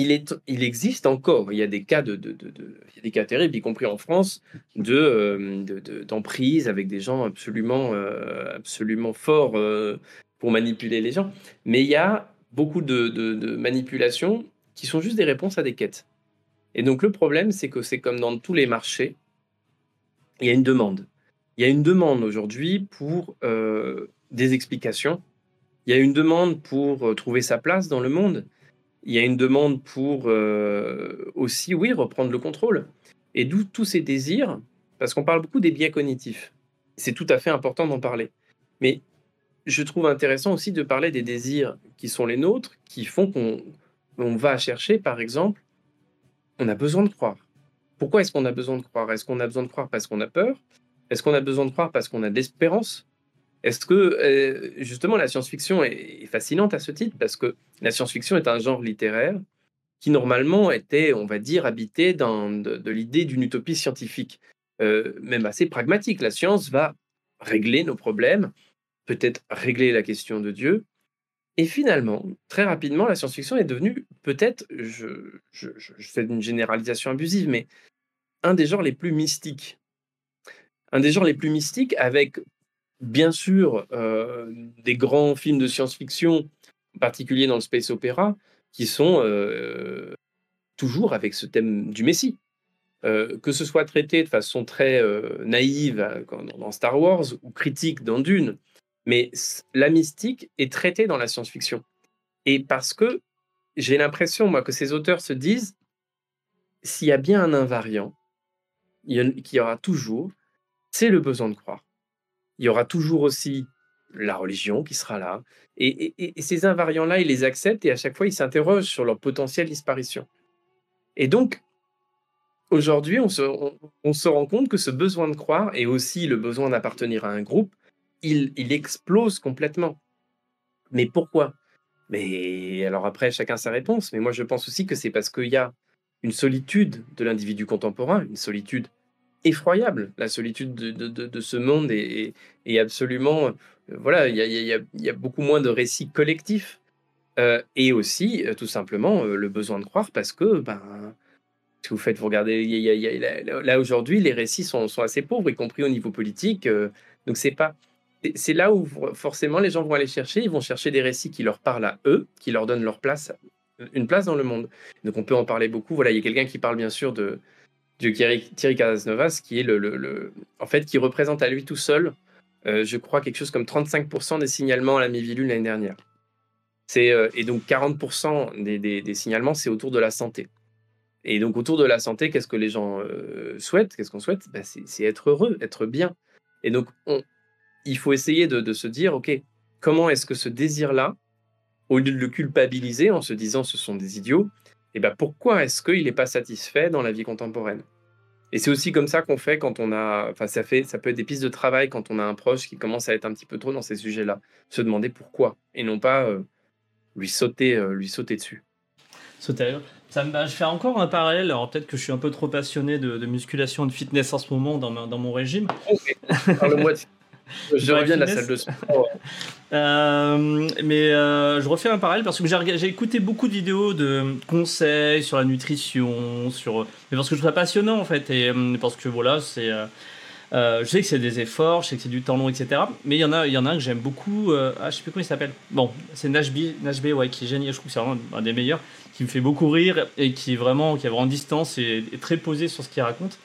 il, existe encore. Il y a des cas de, y cas terribles, y compris en France, euh, d'emprise avec des gens absolument, euh, absolument forts pour manipuler les gens. Mais il y a beaucoup de, manipulations qui sont juste des réponses à des quêtes. Et donc le problème, c'est que c'est comme dans tous les marchés, il y a une demande. Il y a une demande aujourd'hui pour des explications il y a une demande pour euh, trouver sa place dans le monde. Il y a une demande pour euh, aussi, oui, reprendre le contrôle. Et d'où tous ces désirs, parce qu'on parle beaucoup des biais cognitifs. C'est tout à fait important d'en parler. Mais je trouve intéressant aussi de parler des désirs qui sont les nôtres, qui font qu'on on va chercher, par exemple, on a besoin de croire. Pourquoi est-ce qu'on a besoin de croire? Est-ce qu'on a besoin de croire parce qu'on a peur? Est-ce qu'on a besoin de croire parce qu'on a de l'espérance? Est-ce que euh, justement la science-fiction est, fascinante à ce titre? Parce que la science-fiction est un genre littéraire qui normalement était, on va dire, habité dans, de, l'idée d'une utopie scientifique, euh, même assez pragmatique. La science va régler nos problèmes, peut-être régler la question de Dieu. Et finalement, très rapidement, la science-fiction est devenue peut-être, je, je, je fais une généralisation abusive, mais un des genres les plus mystiques. Un des genres les plus mystiques avec bien sûr euh, des grands films de science-fiction, en particulier dans le space opéra, qui sont euh, toujours avec ce thème du Messie. Euh, que ce soit traité de façon très naïve dans Star Wars ou critique dans Dune, mais la mystique est traitée dans la science-fiction. Et parce que j'ai l'impression, moi, que ces auteurs se disent, s'il y a bien un invariant, qu'il y aura toujours, c'est le besoin de croire il y aura toujours aussi la religion qui sera là. Et, ces invariants-là, ils les acceptent et à chaque fois, ils s'interrogent sur leur potentielle disparition. Et donc, aujourd'hui, on se, rend compte que ce besoin de croire et aussi le besoin d'appartenir à un groupe, il explose complètement. Mais pourquoi? Mais alors après, chacun sa réponse. Mais moi, je pense aussi que c'est parce qu'il y a une solitude de l'individu contemporain, une solitude effroyable. La solitude de, ce monde est, absolument... Euh, voilà, il y a, beaucoup moins de récits collectifs. Euh, et aussi, euh, tout simplement, le besoin de croire parce que, ben, si vous faites, vous regardez, là aujourd'hui, les récits sont, assez pauvres, y compris au niveau politique. donc c'est pas, c'est là où forcément les gens vont aller chercher. Ils vont chercher des récits qui leur parlent à eux, qui leur donnent leur place, une place dans le monde. Donc on peut en parler beaucoup. Voilà, il y a quelqu'un qui parle bien sûr de de Thierry Casasnovas, qui est le, en fait, qui représente à lui tout seul, euh, je crois, quelque chose comme 35% des signalements à la Mivilu l'année dernière. C'est et donc 40% des, des, signalements, c'est autour de la santé. Et donc autour de la santé, qu'est-ce que les gens souhaitent? Qu'est-ce qu'on souhaite? Bah, C'est être heureux, être bien. Et donc on, il faut essayer de, de se dire, ok, comment est-ce que ce désir-là, au lieu de le culpabiliser en se disant ce sont des idiots, et eh ben pourquoi est-ce qu'il n'est pas satisfait dans la vie contemporaine? Et c'est aussi comme ça qu'on fait quand on a, enfin ça fait, ça peut être des pistes de travail quand on a un proche qui commence à être un petit peu trop dans ces sujets-là, se demander pourquoi et non pas euh, lui sauter, euh, lui sauter dessus. Sauter. Ça me, je fais encore un parallèle. Alors peut-être que je suis un peu trop passionné de, musculation et de fitness en ce moment dans, dans mon régime. Parle-moi de je reviens de la salle de sport. Euh, mais euh, je refais un parallèle parce que j'ai écouté beaucoup de vidéos de conseils sur la nutrition, sur, mais parce que je trouve ça passionnant en fait, et euh, parce que voilà, c'est. je sais que c'est des efforts, je sais que c'est du temps long, etc. Mais il y en a, il y en a un que j'aime beaucoup. ah, je sais plus comment il s'appelle. Bon, c'est Nashby, Nashby, ouais, qui est génial. Je trouve que c'est vraiment un des meilleurs, qui me fait beaucoup rire et qui est vraiment, qui a vraiment distance et, et très posé sur ce qu'il raconte.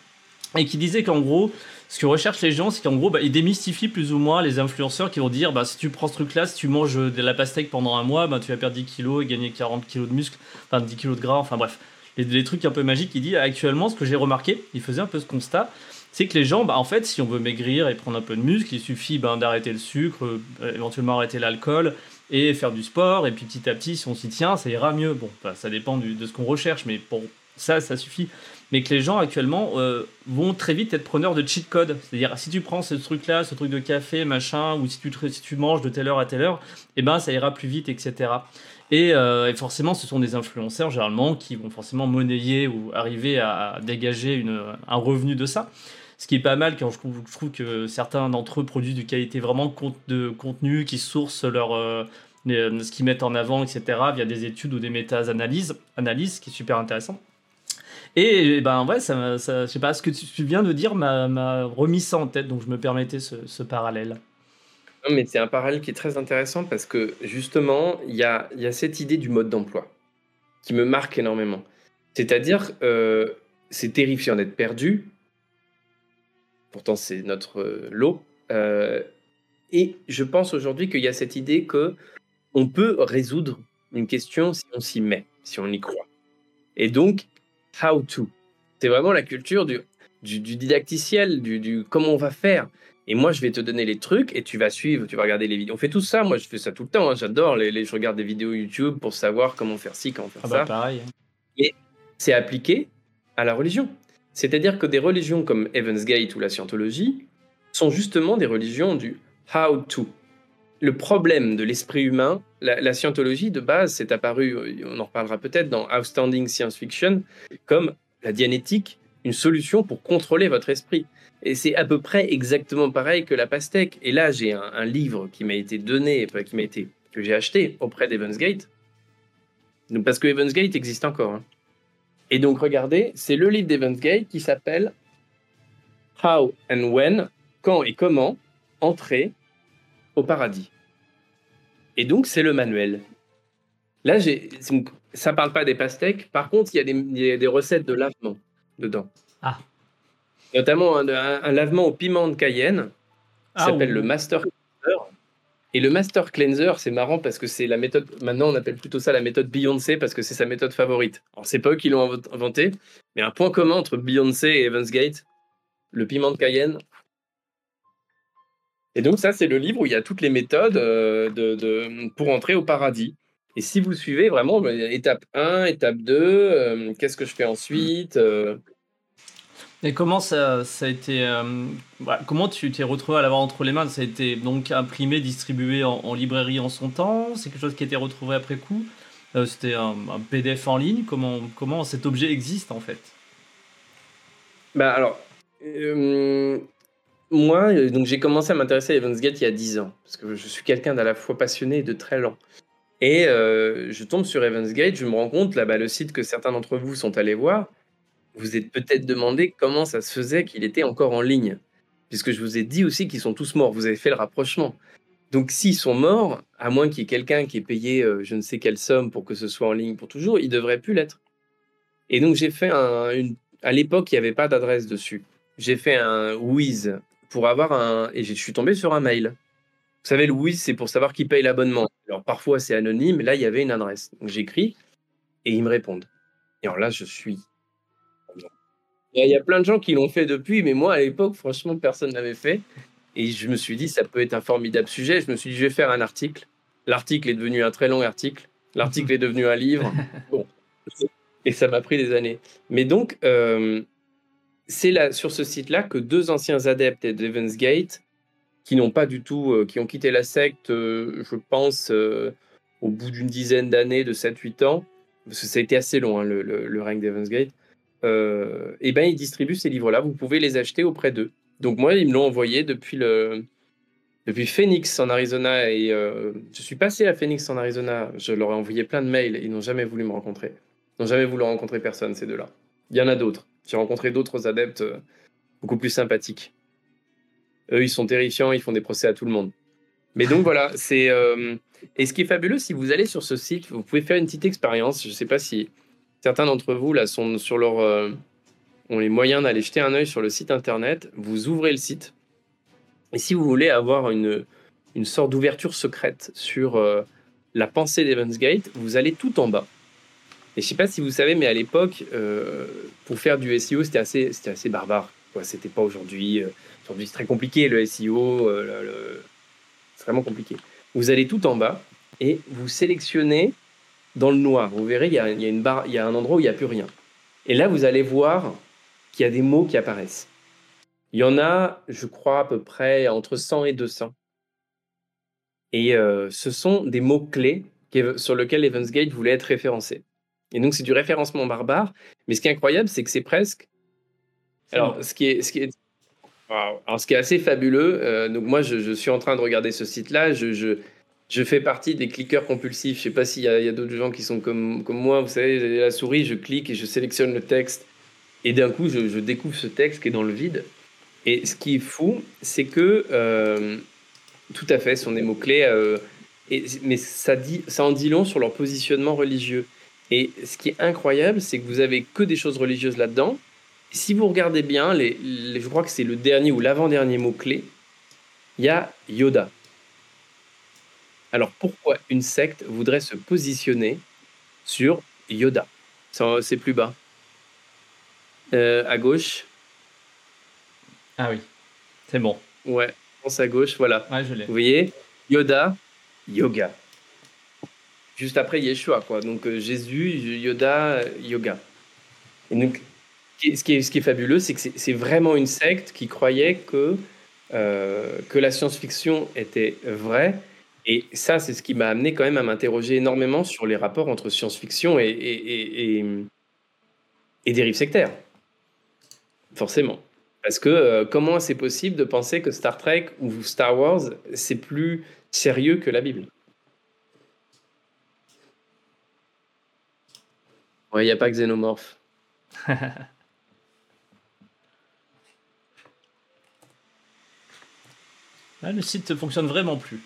Et qui disait qu'en gros, ce que recherchent les gens, c'est qu'en gros, bah, ils démystifient plus ou moins les influenceurs qui vont dire bah, si tu prends ce truc-là, si tu manges de la pastèque pendant un mois, bah, tu vas perdre 10 kilos et gagner 40 kilos de muscles, enfin 10 kilos de gras, enfin bref. Les, trucs un peu magiques, il dit actuellement, ce que j'ai remarqué, il faisait un peu ce constat, c'est que les gens, bah, en fait, si on veut maigrir et prendre un peu de muscle, il suffit ben, d'arrêter le sucre, euh, éventuellement arrêter l'alcool et faire du sport, et puis petit à petit, si on s'y tient, ça ira mieux. Bon, ça dépend de ce qu'on recherche, mais pour ça, ça suffit mais que les gens actuellement euh, vont très vite être preneurs de cheat code. C'est-à-dire, si tu prends ce truc-là, ce truc de café, machin, ou si tu, si tu manges de telle heure à telle heure, eh ben, ça ira plus vite, etc. Euh, et, forcément, ce sont des influenceurs, généralement, qui vont forcément monnayer ou arriver à, dégager une, un revenu de ça. Ce qui est pas mal quand je trouve, que certains d'entre eux produisent du qualité vraiment de contenu, qui sourcent leur, euh, ce qu'ils mettent en avant, etc., via des études ou des méta-analyses, analyses, ce qui est super intéressant. Et ben ouais, ça, ça, je sais pas, ce que tu viens de dire m'a remis ça en tête, donc je me permettais ce, parallèle. Non, mais c'est un parallèle qui est très intéressant parce que justement, il y a, y a, cette idée du mode d'emploi qui me marque énormément. C'est-à-dire, euh, c'est terrifiant d'être perdu. Pourtant, c'est notre euh, lot. Euh, et je pense aujourd'hui qu'il y a cette idée que on peut résoudre une question si on s'y met, si on y croit. Et donc, how to. C'est vraiment la culture du, du, didacticiel, du, du, comment on va faire. Et moi, je vais te donner les trucs et tu vas suivre, tu vas regarder les vidéos. On fait tout ça, moi je fais ça tout le temps, hein. j'adore, les, je regarde des vidéos YouTube pour savoir comment faire ci, comment faire ah bah, ça. pareil. Et c'est appliqué à la religion. C'est-à-dire que des religions comme Evans Gate ou la scientologie sont justement des religions du how to le problème de l'esprit humain, la, scientologie de base, s'est apparue, on en reparlera peut-être dans Outstanding Science Fiction, comme la dianétique, une solution pour contrôler votre esprit. Et c'est à peu près exactement pareil que la pastèque. Et là, j'ai un, livre qui m'a été donné, qui m'a été, que j'ai acheté auprès d'Evans Gate. parce que Evans Gate existe encore. Hein. Et donc, regardez, c'est le livre d'Evans Gate qui s'appelle How and When, quand et comment entrer au paradis. Et donc, c'est le manuel. Là, j'ai, ça parle pas des pastèques. Par contre, il y, a des, recettes de lavement dedans. Ah. Notamment un, lavement au piment de Cayenne qui ah, s'appelle le Master Cleanser. Et le Master Cleanser, c'est marrant parce que c'est la méthode. Maintenant, on appelle plutôt ça la méthode Beyoncé parce que c'est sa méthode favorite. Alors, c'est pas eux qui l'ont inventé, mais un point commun entre Beyoncé et Evans Gate, le piment de Cayenne, et donc ça, c'est le livre où il y a toutes les méthodes euh, de, pour entrer au paradis. Et si vous suivez vraiment bah, étape 1, étape 2, euh, qu'est-ce que je fais ensuite euh? Et comment ça, ça a été Comment tu t'es retrouvé à l'avoir entre les mains? Ça a été donc imprimé, distribué en, librairie en son temps? C'est quelque chose qui a été retrouvé après coup? C'était un, PDF en ligne? Comment, comment cet objet existe en fait? Bah alors, moi, euh, donc j'ai commencé à m'intéresser à Evans Gate il y a 10 ans, parce que je suis quelqu'un d'à la fois passionné et de très lent. Et euh, je tombe sur Evans Gate, je me rends compte, là, bas le site que certains d'entre vous sont allés voir, vous êtes peut-être demandé comment ça se faisait qu'il était encore en ligne. Puisque je vous ai dit aussi qu'ils sont tous morts, vous avez fait le rapprochement. Donc s'ils sont morts, à moins qu'il y ait quelqu'un qui ait payé euh, je ne sais quelle somme pour que ce soit en ligne pour toujours, ils devraient plus l'être. Et donc j'ai fait un... Une... À l'époque, il n'y avait pas d'adresse dessus. J'ai fait un Wiz pour avoir un. Et je suis tombé sur un mail. Vous savez, Louis, c'est pour savoir qui paye l'abonnement. Alors parfois c'est anonyme, là il y avait une adresse. Donc j'écris et ils me répondent. Et alors là, je suis. Il y a plein de gens qui l'ont fait depuis, mais moi à l'époque, franchement, personne ne l'avait fait. Et je me suis dit, ça peut être un formidable sujet. Je me suis dit, je vais faire un article. L'article est devenu un très long article. L'article est devenu un livre. Bon. Et ça m'a pris des années. Mais donc, euh, c'est sur ce site-là que deux anciens adeptes d'Evans Gate, qui n'ont pas du tout, euh, qui ont quitté la secte, euh, je pense, au bout d'une dizaine d'années, de 7-8 ans, parce que ça a été assez long, hein, le, règne d'Evans Gate, et ben ils distribuent ces livres-là. Vous pouvez les acheter auprès d'eux. Donc moi, ils me l'ont envoyé depuis depuis Phoenix en Arizona et je suis passé à Phoenix en Arizona. Je leur ai envoyé plein de mails. Ils n'ont jamais voulu me rencontrer. Ils n'ont jamais voulu rencontrer personne ces deux-là. Il y en a d'autres. J'ai rencontré d'autres adeptes beaucoup plus sympathiques. Eux, ils sont terrifiants. Ils font des procès à tout le monde. Mais donc voilà, c'est et ce qui est fabuleux, si vous allez sur ce site, vous pouvez faire une petite expérience. Je ne sais pas si certains d'entre vous là sont sur leur ont les moyens d'aller jeter un œil sur le site internet. Vous ouvrez le site. Et si vous voulez avoir une, une sorte d'ouverture secrète sur euh, la pensée d'Evans Gate, vous allez tout en bas. Et je sais pas si vous savez, mais à l'époque, euh, pour faire du SEO, c'était assez, barbare. C'était pas aujourd'hui. Euh, aujourd'hui, c'est très compliqué le SEO. C'est vraiment compliqué. Vous allez tout en bas et vous sélectionnez dans le noir. Vous verrez, il y a, une barre, il y a un endroit où il n'y a plus rien. Et là, vous allez voir qu'il y a des mots qui apparaissent. Il y en a, je crois, à peu près entre 100 et 200. Et euh, ce sont des mots-clés sur lesquels Evansgate voulait être référencé. Et donc, c'est du référencement barbare. Mais ce qui est incroyable, c'est que c'est presque. Alors, ce qui est, ce qui est... Alors, ce qui est assez fabuleux, euh, donc moi, je, suis en train de regarder ce site-là. Je, je, je, fais partie des cliqueurs compulsifs. Je ne sais pas s'il y a, a d'autres gens qui sont comme, comme moi. Vous savez, la souris, je clique et je sélectionne le texte et d'un coup, je, découvre ce texte qui est dans le vide. Et ce qui est fou, c'est que, euh, tout à fait, ce sont des mots-clés, euh, mais ça, dit, ça en dit long sur leur positionnement religieux. Et ce qui est incroyable, c'est que vous avez que des choses religieuses là-dedans. Si vous regardez bien, les, je crois que c'est le dernier ou l'avant-dernier mot-clé, il y a Yoda. Alors pourquoi une secte voudrait se positionner sur Yoda? C'est plus bas. Euh, à gauche. Ah oui, c'est bon. Ouais, pense à gauche, voilà. Ouais, je. Vous voyez? Yoda, yoga. Juste après Yeshua, quoi. Donc euh, Jésus, Yoda, yoga. Et donc, ce qui est, fabuleux, c'est que c'est vraiment une secte qui croyait que, euh, que la science-fiction était vraie. Et ça, c'est ce qui m'a amené quand même à m'interroger énormément sur les rapports entre science-fiction et, et, et, et dérives sectaires. Forcément. Parce que euh, comment c'est possible de penser que Star Trek ou Star Wars, c'est plus sérieux que la Bible? Ouais, il n'y a pas Xénomorphe. Là, le site ne fonctionne vraiment plus.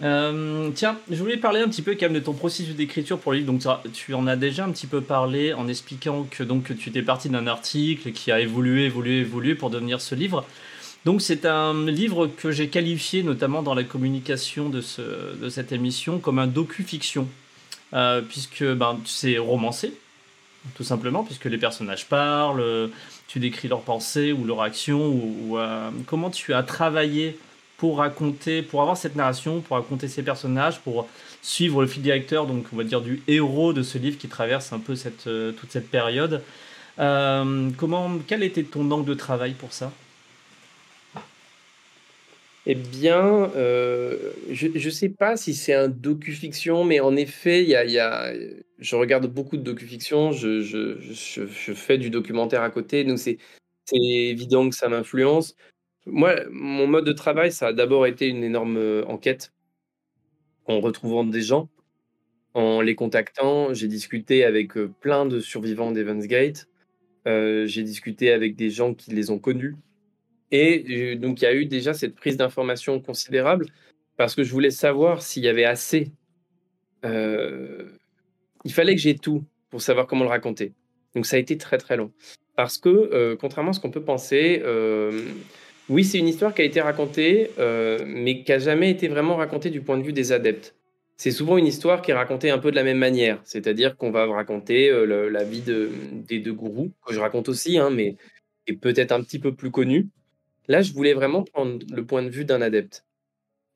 Euh, tiens, je voulais parler un petit peu quand même de ton processus d'écriture pour le livre. Donc, tu en as déjà un petit peu parlé en expliquant que, donc, tu étais parti d'un article qui a évolué, évolué, évolué pour devenir ce livre. Donc, c'est un livre que j'ai qualifié, notamment dans la communication de, ce, de cette émission, comme un docu-fiction. Euh, puisque ben, c'est romancé, tout simplement, puisque les personnages parlent, tu décris leurs pensées ou leurs actions, ou, euh, comment tu as travaillé pour raconter, pour avoir cette narration, pour raconter ces personnages, pour suivre le fil directeur, donc on va dire du héros de ce livre qui traverse un peu cette, euh, toute cette période. Comment, quel était ton angle de travail pour ça? Eh bien, euh, je ne sais pas si c'est un docu-fiction, mais en effet, y a, je regarde beaucoup de docu-fiction, je, fais du documentaire à côté, donc c'est évident que ça m'influence. Moi, mon mode de travail, ça a d'abord été une énorme euh, enquête en retrouvant des gens, en les contactant. J'ai discuté avec euh, plein de survivants d'Evans Gate. Euh, j'ai discuté avec des gens qui les ont connus. Et donc, il y a eu déjà cette prise d'information considérable parce que je voulais savoir s'il y avait assez. il fallait que j'ai tout pour savoir comment le raconter. Donc, ça a été très, très long. Parce que, contrairement à ce qu'on peut penser, Oui, c'est une histoire qui a été racontée, mais qui a jamais été vraiment racontée du point de vue des adeptes. C'est souvent une histoire qui est racontée un peu de la même manière, c'est-à-dire qu'on va raconter, la vie de des 2 gourous, que je raconte aussi, hein, mais est peut-être un petit peu plus connue. Là, je voulais vraiment prendre le point de vue d'un adepte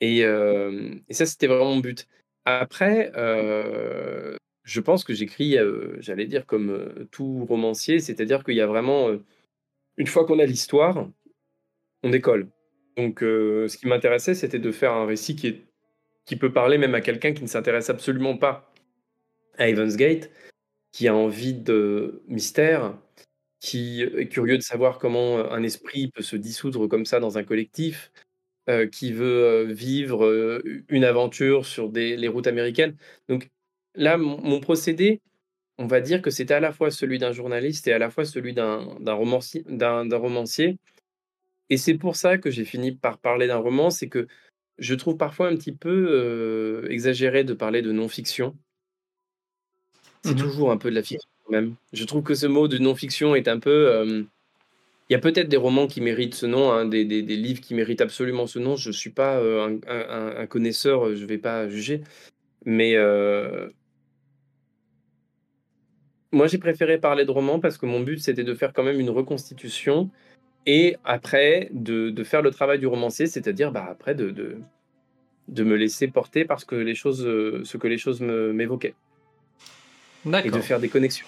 et et ça, c'était vraiment mon but. Après, heu, je pense que j'écris, heu, j'allais dire comme, tout romancier, c'est-à-dire qu'il y a vraiment, une fois qu'on a l'histoire, on décolle. Donc ce qui m'intéressait, c'était de faire un récit qui peut parler même à quelqu'un qui ne s'intéresse absolument pas à Heaven's Gate, qui a envie de mystère, qui est curieux de savoir comment, un esprit peut se dissoudre comme ça dans un collectif, qui veut, vivre, une aventure sur des les routes américaines. Donc là, mon mon procédé, on va dire que c'était à la fois celui d'un journaliste et à la fois celui d'un romancier et c'est pour ça que j'ai fini par parler d'un roman, c'est que je trouve parfois un petit peu, exagéré de parler de non-fiction. C'est Mmh mh. toujours un peu de la fiction même. Je trouve que ce mot de non-fiction est un peu, hem il y a peut-être des romans qui méritent ce nom, hein, des des des livres qui méritent absolument ce nom. Je suis pas, heu, un un un un connaisseur, heu, je vais pas juger, mais moi, j'ai préféré parler de romans parce que mon but, c'était de faire quand même une reconstitution et après de de faire le travail du romancier, c'est-à-dire, bah, après de de de me laisser porter parce que les choses, ce que les choses me m'évoquaient et de faire des connexions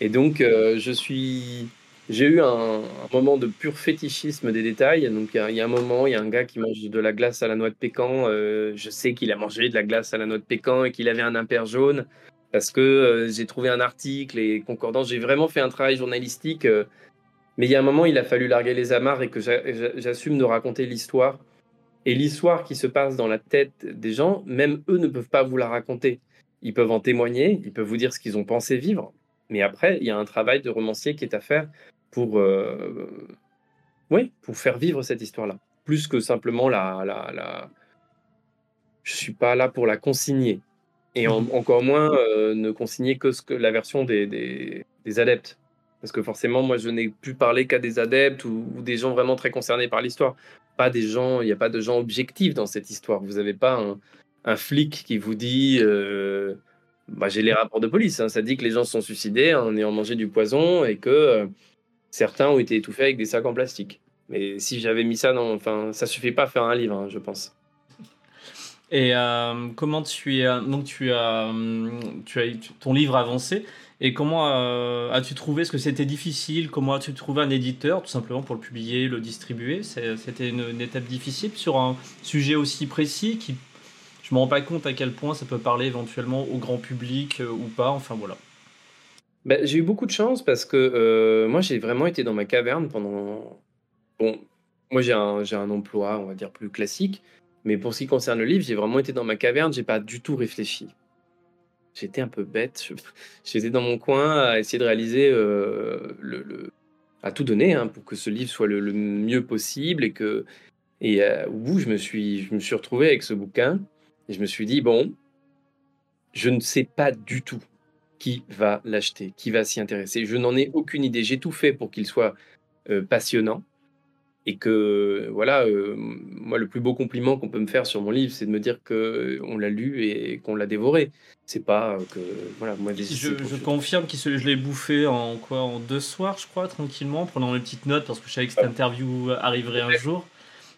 et donc heu, je suis j'ai eu un moment de pur fétichisme des détails. Donc il y a un moment, il y a un gars qui mange de la glace à la noix de pécan, heu, je sais qu'il a mangé de la glace à la noix de pécan et qu'il avait un impair jaune parce que, heu, j'ai trouvé un article et concordance. J'ai vraiment fait un travail journalistique, mais il y a un moment, il a fallu larguer les amarres et que j'a j'a j'assume de raconter l'histoire et l'histoire qui se passe dans la tête des gens, même eux ne peuvent pas vous la raconter. Ils peuvent en témoigner, ils peuvent vous dire ce qu'ils ont pensé vivre, mais après, il y a un travail de romancier qui est à faire pour, oui, pour faire vivre cette histoire-là. Plus que simplement la la la je suis pas là pour la consigner et Mmh en mh. encore moins, heu, ne consigner que ce que la version des des des adeptes. Parce que forcément, moi, je n'ai pu parler qu'à des adeptes ou ou des gens vraiment très concernés par l'histoire. Pas des gens il y a pas de gens objectifs dans cette histoire. Vous avez pas un un flic qui vous dit, heu bah, j'ai les rapports de police, hein, ça dit que les gens se sont suicidés en ayant mangé du poison et que, heu, certains ont été étouffés avec des sacs en plastique. Mais si j'avais mis ça dans enfin, ça suffit pas à faire un livre, hein, je pense. Et hem, comment tu es, heu, donc tu as, tu as ton livre avancé et comment, as-tu trouvé? Est-ce que c'était difficile? Comment as-tu trouvé un éditeur, tout simplement pour le publier, le distribuer? C'était une une étape difficile sur un sujet aussi précis qui je me rends pas compte à quel point ça peut parler éventuellement au grand public, heu, ou pas, enfin voilà. Bah, j'ai eu beaucoup de chance parce que, heu, moi, j'ai vraiment été dans ma caverne pendant bon, moi, j'ai un j'ai un emploi, on va dire, plus classique, mais pour ce qui concerne le livre, j'ai vraiment été dans ma caverne, j'ai pas du tout réfléchi. J'étais un peu bête, j'étais dans mon coin à essayer de réaliser, heu, le à tout donner, hein, pour que ce livre soit le mieux possible et que et au bout, je me suis je me suis retrouvé avec ce bouquin et je me suis dit: «Bon, je ne sais pas du tout qui va l'acheter, qui va s'y intéresser. Je n'en ai aucune idée. J'ai tout fait pour qu'il soit, heu, passionnant et que voilà, heu, moi, le plus beau compliment qu'on peut me faire sur mon livre, c'est de me dire qu'on l'a lu et qu'on l'a dévoré. C'est pas, que voilà, moi, des Je je confirme que je l'ai bouffé en quoi? En 2 soirs, je crois, tranquillement, en prenant mes petites notes parce que je savais que cette interview arriverait un jour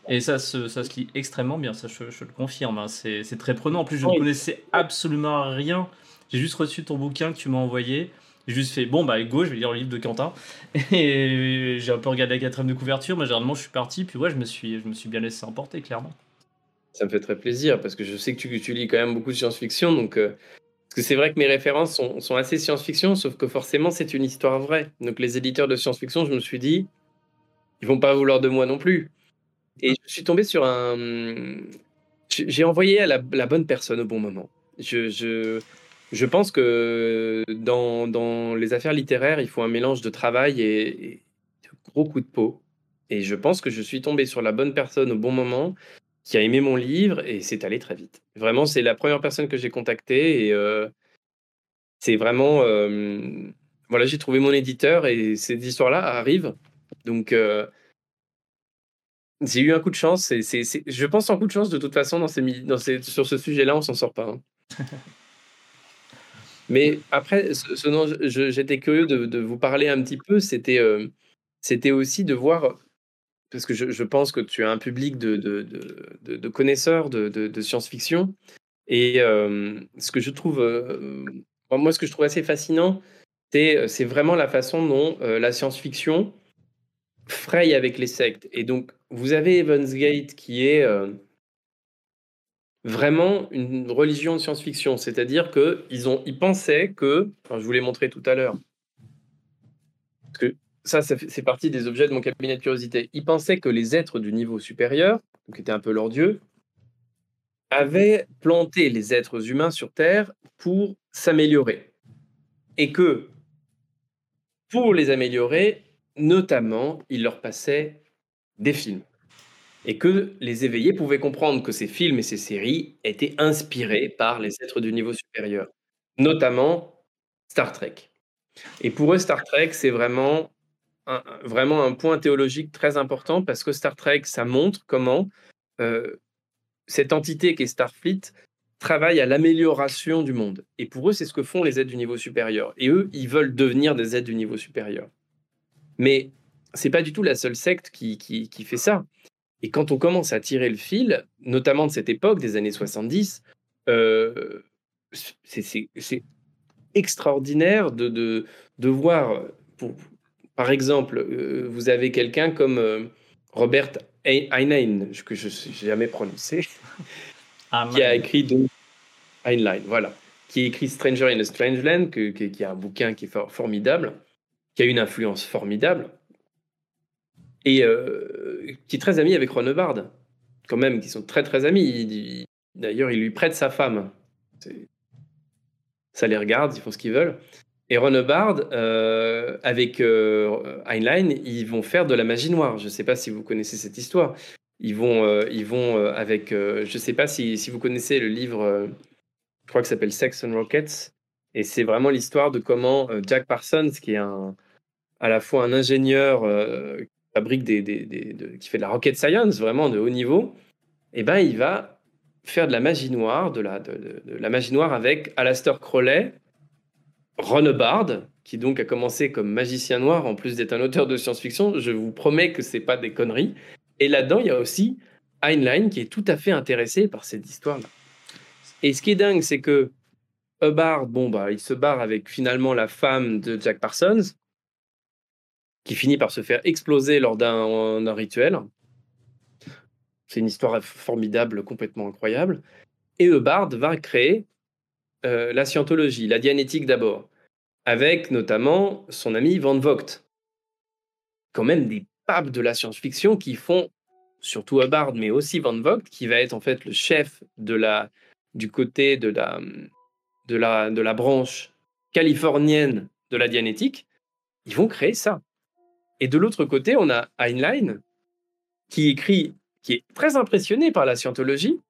et ça se ça se lit extrêmement bien, ça je je le confirme, hein. C'est c'est très prenant. En plus, je ne connaissais absolument rien. J'ai juste reçu ton bouquin que tu m'as envoyé. J'ai juste fait: «Bon, bah, go, je vais lire le livre de Quentin» et j'ai un peu regardé la 4 de couverture, mais généralement, je suis parti, puis ouais, je me suis je me suis bien laissé emporter, clairement. Ça me fait très plaisir parce que je sais que tu tu lis quand même beaucoup de science-fiction donc heu, parce que c'est vrai que mes références sont sont assez science-fiction, sauf que forcément, c'est une histoire vraie. Donc les éditeurs de science-fiction, je me suis dit: «Ils vont pas vouloir de moi non plus» et je suis tombé sur un, j'ai envoyé à la bonne personne au bon moment. Je je je pense que dans dans les affaires littéraires, il faut un mélange de travail et de gros coups de peau et je pense que je suis tombé sur la bonne personne au bon moment, qui a aimé mon livre et c'est allé très vite. Vraiment, c'est la première personne que j'ai contactée et heu c'est vraiment, hem, voilà, j'ai trouvé mon éditeur et ces histoires-là arrivent donc heu J'ai eu un coup de chance. Je pense en coup de chance de toute façon dans ces, dans ces... sur ce sujet-là, on s'en sort pas. Hein. Mais après, ce, dont j'étais curieux de, de, vous parler un petit peu, c'était, euh, c'était aussi de voir, parce que je, je, pense que tu as un public de, de, de connaisseurs de, science-fiction, et euh, ce que je trouve, euh, moi, ce que je trouve assez fascinant, c'est vraiment la façon dont la science-fiction fraye avec les sectes. Et donc, vous avez Evans Gate qui est vraiment une religion de science-fiction, c'est-à-dire qu'ils ils pensaient que, je vous l'ai montré tout à l'heure, que ça, c'est partie des objets de mon cabinet de curiosité. Ils pensaient que les êtres du niveau supérieur, qui étaient un peu leurs dieux, avaient planté les êtres humains sur Terre pour s'améliorer. Et que, pour les améliorer, notamment, ils leur passaient des films et que les éveillés pouvaient comprendre que ces films et ces séries étaient inspirés par les êtres du niveau supérieur, notamment Star Trek. Et pour eux, Star Trek, c'est vraiment un, vraiment un point théologique très important parce que Star Trek, ça montre comment euh, cette entité qui est Starfleet travaille à l'amélioration du monde. Et pour eux, c'est ce que font les êtres du niveau supérieur. Et eux, ils veulent devenir des êtres du niveau supérieur. Mais c'est pas du tout la seule secte qui, qui, qui fait ça. Et quand on commence à tirer le fil, notamment de cette époque, des années 70, euh, c'est extraordinaire de, de, de voir, pour, par exemple, euh, vous avez quelqu'un comme euh, Robert Heinlein, que je n'ai jamais prononcé, ah, qui a écrit Heinlein, voilà, qui a écrit Stranger in a Strange Land, que, qui a un bouquin qui est formidable, qui a une influence formidable et euh, qui est très ami avec Ron Hubbard, quand même, qui sont très très amis. D'ailleurs, il lui prête sa femme. Ça les regarde, ils font ce qu'ils veulent. Et Ron Hubbard, euh, avec euh, Heinlein, ils vont faire de la magie noire. Je ne sais pas si vous connaissez cette histoire. Ils vont, euh, ils vont avec, je ne sais pas si, si, vous connaissez le livre, je crois que s'appelle Sex and Rockets. Et c'est vraiment l'histoire de comment Jack Parsons, qui est un, à la fois un ingénieur fabrique des, des, qui fait de la rocket science vraiment de haut niveau, et eh ben il va faire de la magie noire, de la, de, la magie noire avec Alastair Crowley, Ron Hubbard, qui donc a commencé comme magicien noir en plus d'être un auteur de science-fiction. Je vous promets que c'est pas des conneries. Et là-dedans, il y a aussi Heinlein qui est tout à fait intéressé par cette histoire-là. Et ce qui est dingue, c'est que Hubbard, bon bah, il se barre avec finalement la femme de Jack Parsons, qui finit par se faire exploser lors d'un rituel. C'est une histoire formidable, complètement incroyable. Et Eubard va créer euh, la scientologie, la dianétique d'abord, avec notamment son ami Van Vogt. Quand même des papes de la science-fiction qui font, surtout Hubbard, mais aussi Van Vogt, qui va être en fait le chef du côté de la, de la, de la branche californienne de la dianétique, ils vont créer ça. Et de l'autre côté, on a Heinlein qui écrit, qui est très impressionné par la scientologie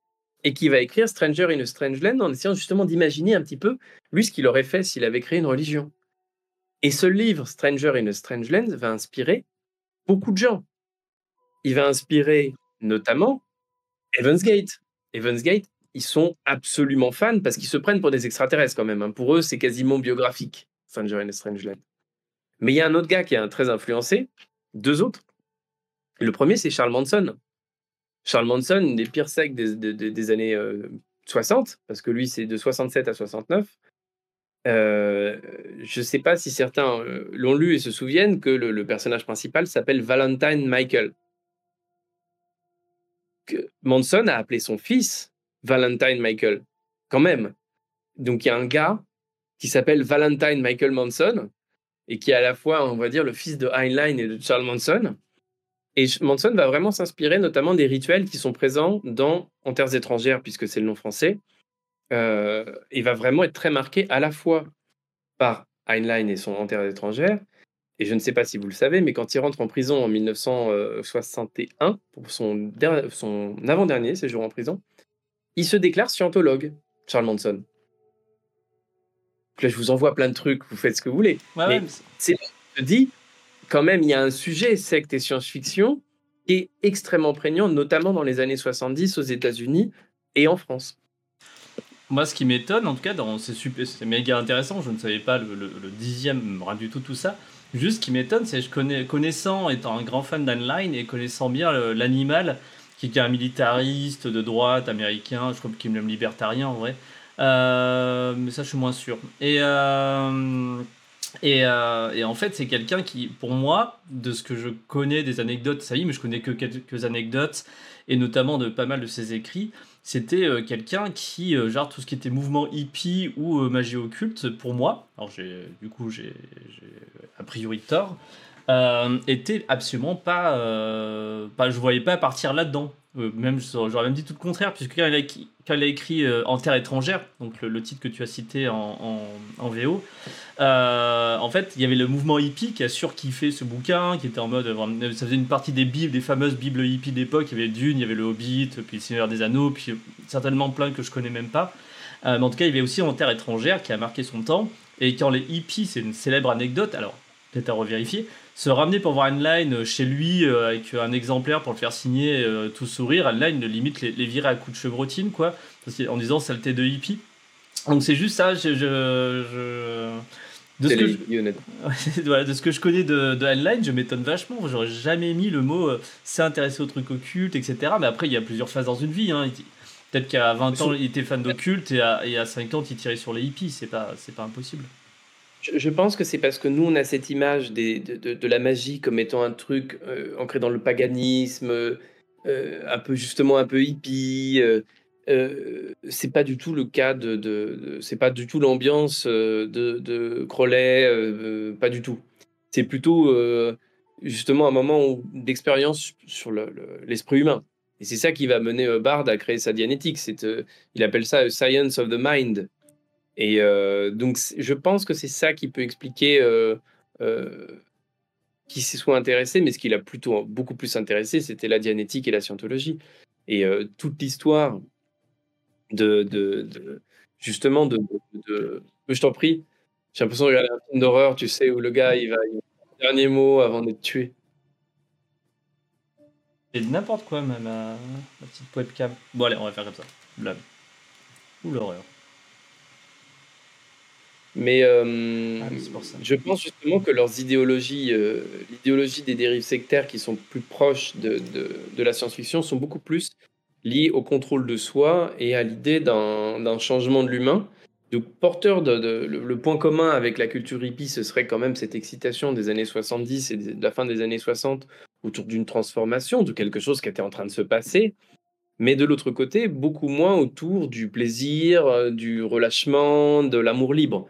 et qui va écrire Stranger in a Strange Land en essayant justement d'imaginer un petit peu, lui, ce qu'il aurait fait s'il avait créé une religion. Et ce livre, Stranger in a Strange Land, va inspirer beaucoup de gens. Il va inspirer notamment Evans Gate. Evans Gate, ils sont absolument fans parce qu'ils se prennent pour des extraterrestres quand même. Hein. Pour eux, c'est quasiment biographique, Stranger in a Strange Land. Mais il y a un autre gars qui est très influencé, deux autres. Le premier, c'est Charles Manson. Charles Manson, une des pires sectes des, années 60, euh, parce que lui, c'est de 67 à 69. Euh, je ne sais pas si certains euh, l'ont lu et se souviennent que le, personnage principal s'appelle Valentine Michael. Que Manson a appelé son fils Valentine Michael, quand même. Donc il y a un gars qui s'appelle Valentine Michael Manson, et qui est à la fois, on va dire, le fils de Heinlein et de Charles Manson. Et Manson va vraiment s'inspirer notamment des rituels qui sont présents dans En Terres étrangères, puisque c'est le nom français. Euh, et va vraiment être très marqué à la fois par Heinlein et son En Terres étrangères. Et je ne sais pas si vous le savez, mais quand il rentre en prison en 1961, pour son, son avant-dernier séjour en prison, il se déclare scientologue, Charles Manson là, je vous envoie plein de trucs, vous faites ce que vous voulez. mais c'est, je dis, quand même, il y a un sujet, secte et science-fiction, qui est extrêmement prégnant, notamment dans les années 70 aux États-Unis et en France. Moi, ce qui m'étonne, en tout cas, c'est super, c'est méga intéressant. Je ne savais pas le, dixième, rien du tout tout ça. Juste, ce qui m'étonne, c'est que je connais, connaissant, étant un grand fan d'Anline et connaissant bien l'animal, qui est un militariste de droite américain, je crois qu'il me l'aime libertarien en vrai. Euh, mais ça, je suis moins sûr. Et, euh, euh, et, en fait, c'est quelqu'un qui, pour moi, de ce que je connais des anecdotes ça y est, mais je connais que quelques anecdotes, et notamment de pas mal de ses écrits, c'était quelqu'un qui, genre tout ce qui était mouvement hippie ou magie occulte, pour moi, alors du coup, j'ai, a priori tort, était absolument pas, pas. Je voyais pas partir là-dedans. Euh, même j'aurais même dit tout le contraire, puisque quand il a, écrit euh, En terre étrangère, donc le, titre que tu as cité en, en, VO, euh, en fait, il y avait le mouvement hippie qui a surkiffé ce bouquin, qui était en mode. Ça faisait une partie des bibles, des fameuses bibles hippies d'époque. Il y avait Dune, il y avait le Hobbit, puis le Seigneur des Anneaux, puis certainement plein que je connais même pas. mais en tout cas, il y avait aussi En terre étrangère qui a marqué son temps. Et quand les hippies, c'est une célèbre anecdote, alors peut-être à revérifier, se ramener pour voir line chez lui euh, avec un exemplaire pour le faire signer, euh, tout sourire, line limite les, les virer à coups de chevrotine, quoi, en disant saleté de hippie. Donc c'est juste ça, je, je, De, ce que je... de ce que je connais de, de je m'étonne vachement. J'aurais jamais mis le mot euh, s'intéresser au truc occulte, etc. Mais après, il y a plusieurs phases dans une vie. Hein. Peut-être qu'à 20 ans, il était fan d'occulte et à, et à 50, il tirait sur les hippies. C'est pas, pas impossible. Je pense que c'est parce que nous, on a cette image de, la magie comme étant un truc euh, ancré dans le paganisme, euh, un peu justement un peu hippie. Euh, euh c'est pas du tout le cas de, c'est pas du tout l'ambiance de, Crowley, pas du tout. C'est plutôt justement un moment d'expérience sur l'esprit humain. Et c'est ça qui va mener Bard à créer sa dianétique. Il appelle ça science of the mind. Et euh, donc, je pense que c'est ça qui peut expliquer euh, euh, qui s'y soit intéressé, mais ce qui l'a plutôt beaucoup plus intéressé, c'était la dianétique et la scientologie. Et toute l'histoire de, justement de, Je t'en prie, j'ai l'impression de regarder un film d'horreur, tu sais, où le gars, il va, il dernier mot avant d'être tué. C'est n'importe quoi, même, ma, petite webcam. Bon, allez, on va faire comme ça. Ou l'horreur. Mais euh, ah, je pense justement que leurs idéologies, euh, l'idéologie des dérives sectaires qui sont plus proches de, de, la science-fiction, sont beaucoup plus liées au contrôle de soi et à l'idée d'un changement de l'humain. Donc, porteur de, le, point commun avec la culture hippie, ce serait quand même cette excitation des années 70 et de la fin des années 60 autour d'une transformation, de quelque chose qui était en train de se passer. Mais de l'autre côté, beaucoup moins autour du plaisir, euh, du relâchement, de l'amour libre.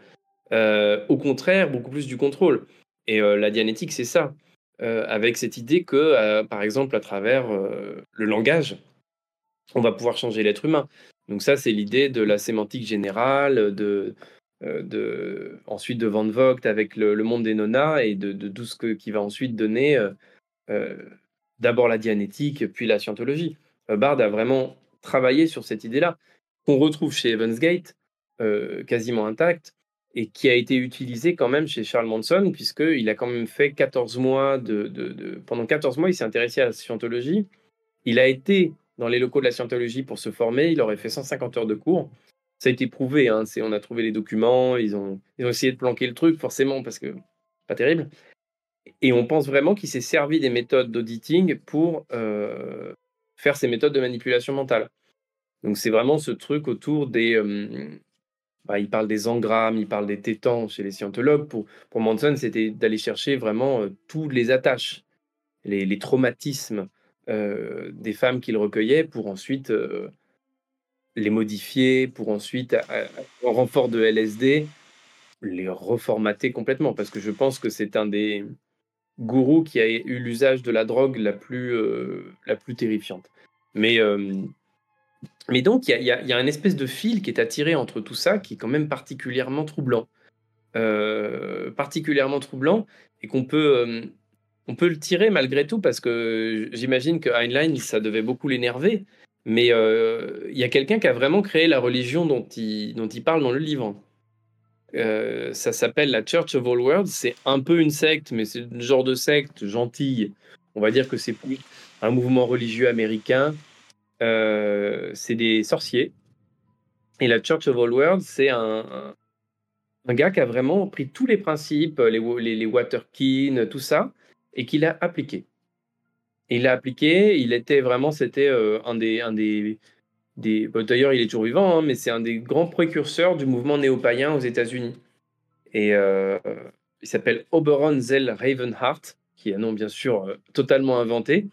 Euh, au contraire, beaucoup plus du contrôle. Et euh, la dianétique, c'est ça. Euh, avec cette idée que, par exemple, à travers le langage, on va pouvoir changer l'être humain. Donc ça, c'est l'idée de la sémantique générale, de, de, ensuite de Van Vogt avec le, monde des nonas et de, tout ce que, qui va ensuite donner d'abord la dianétique, puis la scientologie. Bard a vraiment travaillé sur cette idée-là, qu'on retrouve chez Evans Gate, quasiment intacte, et qui a été utilisé quand même chez Charles Manson, puisqu'il a quand même fait 14 mois de, Pendant 14 mois, il s'est intéressé à la scientologie. Il a été dans les locaux de la scientologie pour se former, il aurait fait 150 heures de cours. Ça a été prouvé, hein, on a trouvé les documents, ils ont, ils ont essayé de planquer le truc, forcément, parce que pas terrible. Et on pense vraiment qu'il s'est servi des méthodes d'auditing pour euh, faire ces méthodes de manipulation mentale. Donc c'est vraiment ce truc autour des, euh, bah, il parle des engrammes, il parle des tétans chez les scientologues. Pour, pour Manson, c'était d'aller chercher vraiment euh, toutes les attaches, les, traumatismes euh, des femmes qu'il recueillait pour ensuite euh, les modifier, pour ensuite, en renfort de LSD, les reformater complètement. Parce que je pense que c'est un des gourous qui a eu l'usage de la drogue la plus, la plus terrifiante. Mais mais donc, il y a, un espèce de fil qui est attiré entre tout ça, qui est quand même particulièrement troublant. Euh, particulièrement troublant, et qu'on peut, euh, peut le tirer malgré tout, parce que j'imagine que Heinlein, ça devait beaucoup l'énerver, mais euh, il y a quelqu'un qui a vraiment créé la religion dont il, dont il parle dans le livre. ça s'appelle la Church of All Worlds. C'est un peu une secte, mais c'est le genre de secte gentille On va dire que c'est un mouvement religieux américain. C'est des sorciers. Et la Church of All Worlds, c'est un, gars qui a vraiment pris tous les principes, les, les, Waterkin, tout ça, et qui l'a appliqué. il l'a appliqué, il était vraiment, c'était un des, un des, d'ailleurs il est toujours vivant, hein, mais c'est un des grands précurseurs du mouvement néo-païen aux États-Unis. Et il s'appelle Oberon Zell Ravenheart, qui est un nom bien sûr totalement inventé.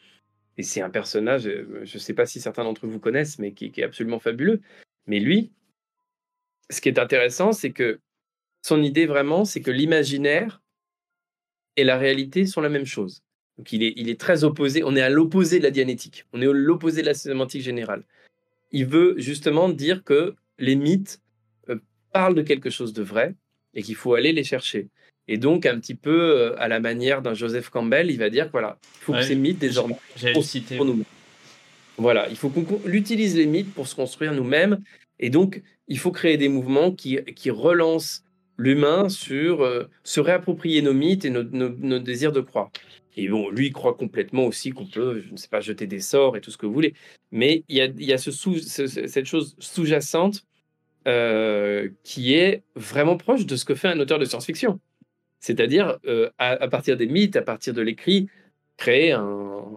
Et c'est un personnage, je ne sais pas si certains d'entre vous connaissent, mais qui, est absolument fabuleux. Mais lui, ce qui est intéressant, c'est que son idée vraiment, c'est que l'imaginaire et la réalité sont la même chose. Donc il est, il est très opposé, on est à l'opposé de la dianétique, on est à l'opposé de la sémantique générale. Il veut justement dire que les mythes euh, parlent de quelque chose de vrai et qu'il faut aller les chercher. Et donc, un petit peu euh, à la manière d'un Joseph Campbell, il va dire voilà, il faut que ces mythes désormais pour nous. Voilà, il faut qu'on utilise les mythes pour se construire nous-mêmes. Et donc, il faut créer des mouvements qui, qui relancent l'humain sur euh, se réapproprier nos mythes et nos, nos, désirs de croire. Et bon, lui, il croit complètement aussi qu'on peut, je ne sais pas, jeter des sorts et tout ce que vous voulez. Mais il y a, il y a ce sous, cette chose sous-jacente euh, qui est vraiment proche de ce que fait un auteur de science-fiction. C'est-à-dire, euh, à, partir des mythes, à partir de l'écrit, créer un,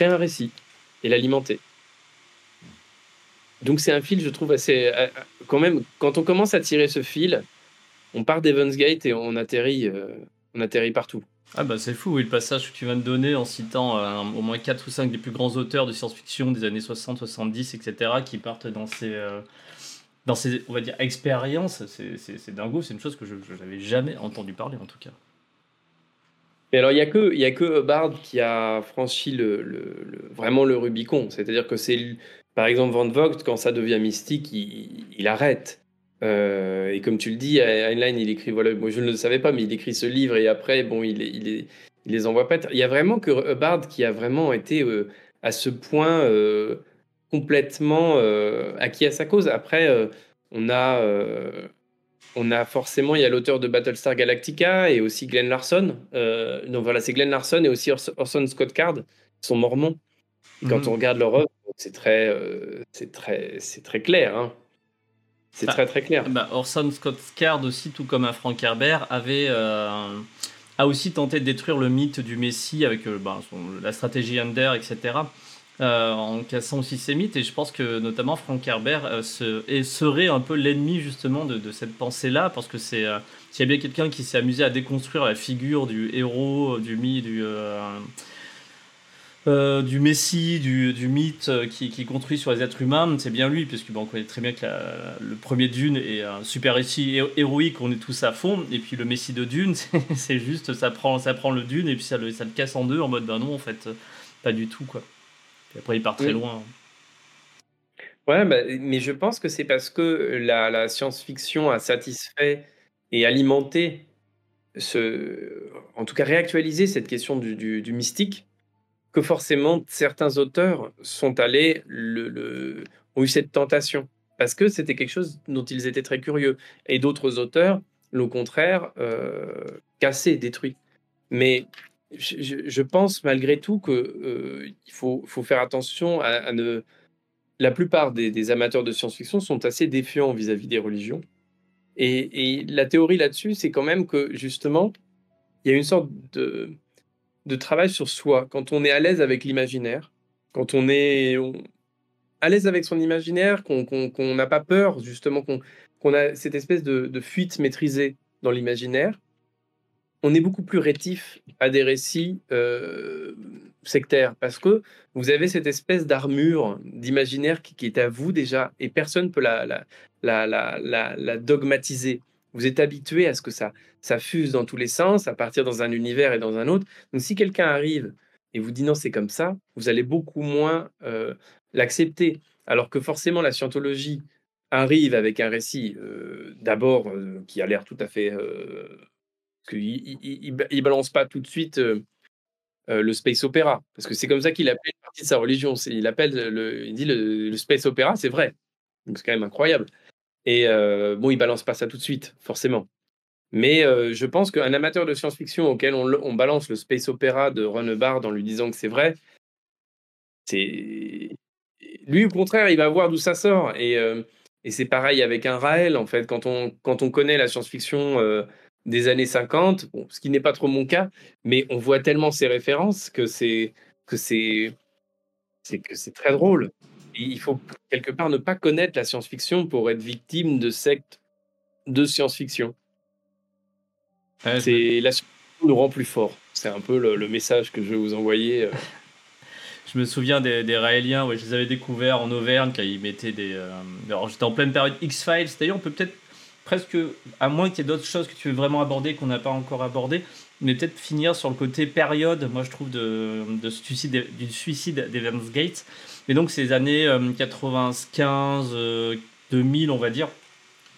récit et l'alimenter. Donc c'est un fil, je trouve, assez... Euh, quand même, quand on commence à tirer ce fil, on part d'Evans Gate et on atterrit, on atterrit partout. Ah bah c'est fou, oui, le passage que tu viens de donner en citant au moins 4 ou 5 des plus grands auteurs de science-fiction des années 60, 70, etc., qui partent dans ces, dans ces, on va dire, expériences, c'est dingo, c'est une chose que je n'avais jamais entendu parler en tout cas. Mais alors, il n'y a, que, y a que Bard qui a franchi le, vraiment le Rubicon. C'est-à-dire que c'est, par exemple, Van Vogt, quand ça devient mystique, il, arrête. Euh, et comme tu le dis, Heinlein, il écrit, voilà, moi je ne le savais pas, mais il écrit ce livre et après, bon, il les envoie pas. Il y a vraiment que Bard qui a vraiment été euh, à ce point euh, complètement euh, acquis à sa cause. Après, euh, on a euh, on a forcément, il y a l'auteur de Battlestar Galactica et aussi Glenn Larson. donc voilà, c'est Glenn Larson et aussi Orson Scott Card, qui sont mormons. quand mhm. on regarde leur œuvre, c'est très, c'est très, c'est très clair. Hein. C'est bah, très très clair. Bah, Orson Scott Card aussi, tout comme un Frank Herbert, avait a aussi tenté de détruire le mythe du Messie avec bah, la stratégie Under, etc. Euh, en cassant aussi ses mythes. Et je pense que notamment Frank Herbert euh, serait un peu l'ennemi justement de, cette pensée-là, parce que c'est euh, s'il y a bien quelqu'un qui s'est amusé à déconstruire la figure du héros, du mythe, du du Messie, du, mythe qui, construit sur les êtres humains, c'est bien lui, puisque bon, on connaît très bien que le premier Dune est un super récit héroïque, on est tous à fond, et puis le Messie de Dune, c'est juste, ça prend, ça prend le Dune, et puis ça le, ça le casse en deux, en mode, ben non, en fait, pas du tout, quoi après, il part très loin. Ouais, bah, mais je pense que c'est parce que la, science-fiction a satisfait et alimenté, ce, en tout cas réactualisé cette question du, mystique, que forcément certains auteurs sont allés, le, ont eu cette tentation, parce que c'était quelque chose dont ils étaient très curieux. Et d'autres auteurs, au contraire, euh, cassé, détruit. Mais je, pense malgré tout qu'il euh, faut, faire attention à, ne. La plupart des, amateurs de science-fiction sont assez défiants vis-à-vis des religions. Et, la théorie là-dessus, c'est quand même que justement, il y a une sorte de, de travail sur soi. Quand on est à l'aise avec l'imaginaire, quand on est à l'aise avec son imaginaire, qu'on n'a pas peur, justement, qu'on a cette espèce de fuite maîtrisée dans l'imaginaire, on est beaucoup plus rétif à des récits euh, sectaires parce que vous avez cette espèce d'armure d'imaginaire qui, est à vous déjà et personne ne peut la, dogmatiser. Vous êtes habitué à ce que ça, ça fuse dans tous les sens, à partir dans un univers et dans un autre. Donc si quelqu'un arrive et vous dit non, c'est comme ça, vous allez beaucoup moins euh, l'accepter. Alors que forcément, la scientologie arrive avec un récit euh, d'abord qui a l'air tout à fait qu'il il, balance pas tout de suite euh, euh, le space opéra, parce que c'est comme ça qu'il appelle une partie de sa religion. Il appelle le, il dit le, space opéra, c'est vrai. Donc c'est quand même incroyable. Et euh, bon, il balance pas ça tout de suite, forcément. Mais je pense qu'un amateur de science-fiction auquel on, balance le space opéra de Runebard en lui disant que c'est vrai, c'est lui au contraire, il va voir d'où ça sort. Et, et c'est pareil avec un Raël en fait. Quand on quand on connaît la science-fiction des années 50, bon, ce qui n'est pas trop mon cas, mais on voit tellement ces références que c'est que c'est c'est que c'est très drôle. il faut quelque part ne pas connaître la science-fiction pour être victime de sectes de science-fiction. c'est la nous rend plus fort. C'est un peu le, message que je vais vous envoyer. Euh. je me souviens des, des Raéliens, ouais, je les avais découverts en Auvergne quand ils mettaient des. Euh, alors j'étais en pleine période X-Files. D'ailleurs, on peut peut-être presque, à moins qu'il y ait d'autres choses que tu veux vraiment aborder qu'on n'a pas encore abordé, mais peut-être finir sur le côté période, moi je trouve, de, de suicide, du suicide d'Evans Gate. Et donc ces années 95, euh, 2000, on va dire,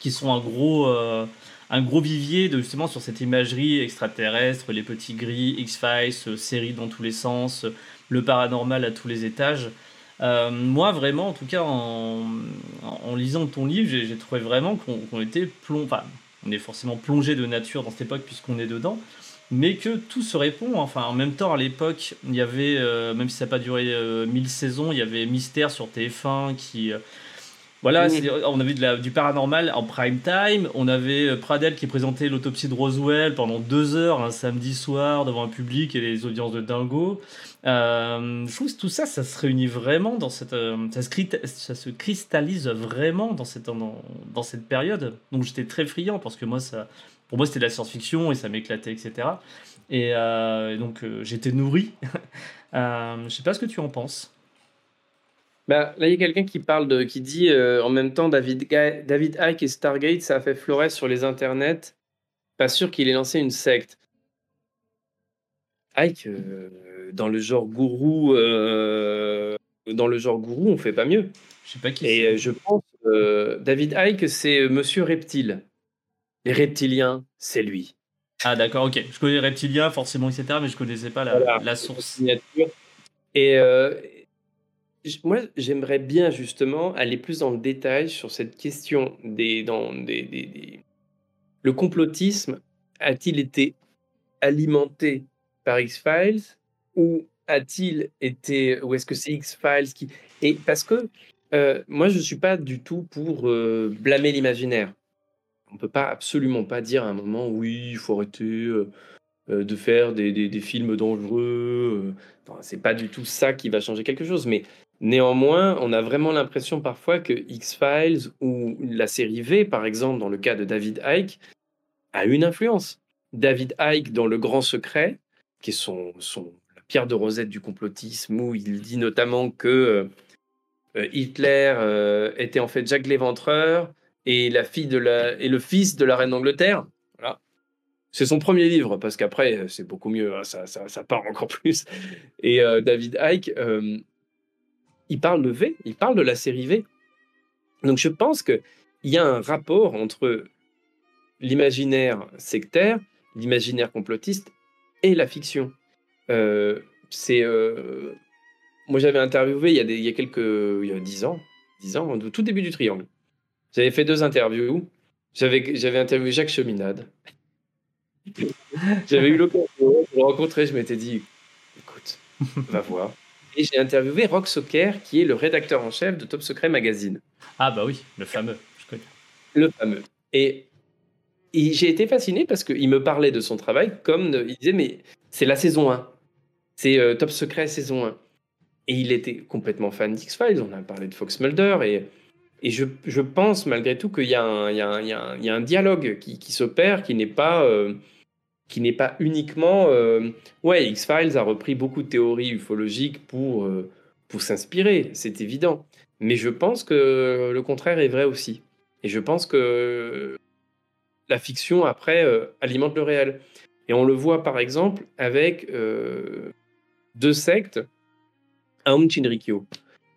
qui sont un gros, euh, un gros vivier de, justement sur cette imagerie extraterrestre, les petits gris, X-Files, euh, séries dans tous les sens, le paranormal à tous les étages. Euh, moi, vraiment, en tout cas, en, lisant ton livre, j'ai trouvé vraiment qu'on était plongé. Enfin, on est forcément plongé de nature dans cette époque puisqu'on est dedans, mais que tout se répond. Enfin, en même temps, à l'époque, il y avait, même si ça n'a pas duré mille saisons, il y avait Mystère sur TF1 qui voilà, on avait de du paranormal en prime time. On avait euh, Pradel qui présentait l'autopsie de Roswell pendant deux heures un samedi soir devant un public et les audiences de dingo. Euh, je trouve que tout ça, ça se réunit vraiment dans cette, euh, ça, se ça, se cristallise vraiment dans cette, dans, dans cette période. Donc j'étais très friand parce que moi, ça, pour moi, c'était de la science-fiction et ça m'éclatait, etc. Et, donc j'étais nourri. je sais pas ce que tu en penses. Bah, là, il y a quelqu'un qui parle de, qui dit euh, en même temps David, David Icke et Stargate, ça a fait florès sur les internets. Pas sûr qu'il ait lancé une secte. Icke, euh, dans le genre gourou, euh, dans le genre gourou, on fait pas mieux. Je sais pas qui. Et je pense David Icke, c'est Monsieur Reptile. Les reptiliens, c'est lui. Ah d'accord, ok. Je connais les reptiliens forcément, etc. Mais je connaissais pas la, la source. Et moi, j'aimerais bien justement aller plus dans le détail sur cette question des, dans des, le complotisme a-t-il été alimenté par X-Files ou a-t-il été ou est-ce que c'est X-Files qui et parce que euh, moi je suis pas du tout pour euh, blâmer l'imaginaire. On peut pas absolument pas dire à un moment oui il faut arrêter euh, de faire des, des, des, films dangereux. Enfin, c'est pas du tout ça qui va changer quelque chose. Mais Néanmoins, on a vraiment l'impression parfois que X-Files ou la série V, par exemple, dans le cas de David Icke, a une influence. David Icke, dans Le Grand Secret, qui est son, son la pierre de rosette du complotisme, où il dit notamment que euh, Hitler euh, était en fait Jacques l'Éventreur et, la fille de la, et le fils de la reine d'Angleterre. Voilà. C'est son premier livre, parce qu'après, c'est beaucoup mieux, hein, ça, ça, part encore plus. Et euh, David Icke il parle de V, il parle de la série V. Donc je pense qu'il y a un rapport entre l'imaginaire sectaire, l'imaginaire complotiste et la fiction. Euh, c'est euh, moi j'avais interviewé il y a, il y a quelques il y a dix ans, dix ans, au tout début du Triangle. J'avais fait deux interviews. J'avais j'avais interviewé Jacques Cheminade. j'avais eu l'occasion de le rencontrer. Je m'étais dit, écoute, va voir. Et j'ai interviewé Rock Soccer, qui est le rédacteur en chef de Top Secret Magazine. Ah bah oui, le fameux, je connais. Le fameux. Et, j'ai été fasciné parce qu'il me parlait de son travail comme il disait, mais c'est la saison 1. C'est euh, Top Secret saison 1. Et il était complètement fan d'X-Files. On a parlé de Fox Mulder. Et, et je, je pense malgré tout qu'il y, y, y, a un dialogue qui, qui s'opère, qui n'est pas... Euh, qui n'est pas uniquement... Euh, ouais, X-Files a repris beaucoup de théories ufologiques pour, euh, pour s'inspirer, c'est évident. Mais je pense que le contraire est vrai aussi. Et je pense que la fiction, après, euh, alimente le réel. Et on le voit, par exemple, avec deux sectes, Aum Shinrikyo.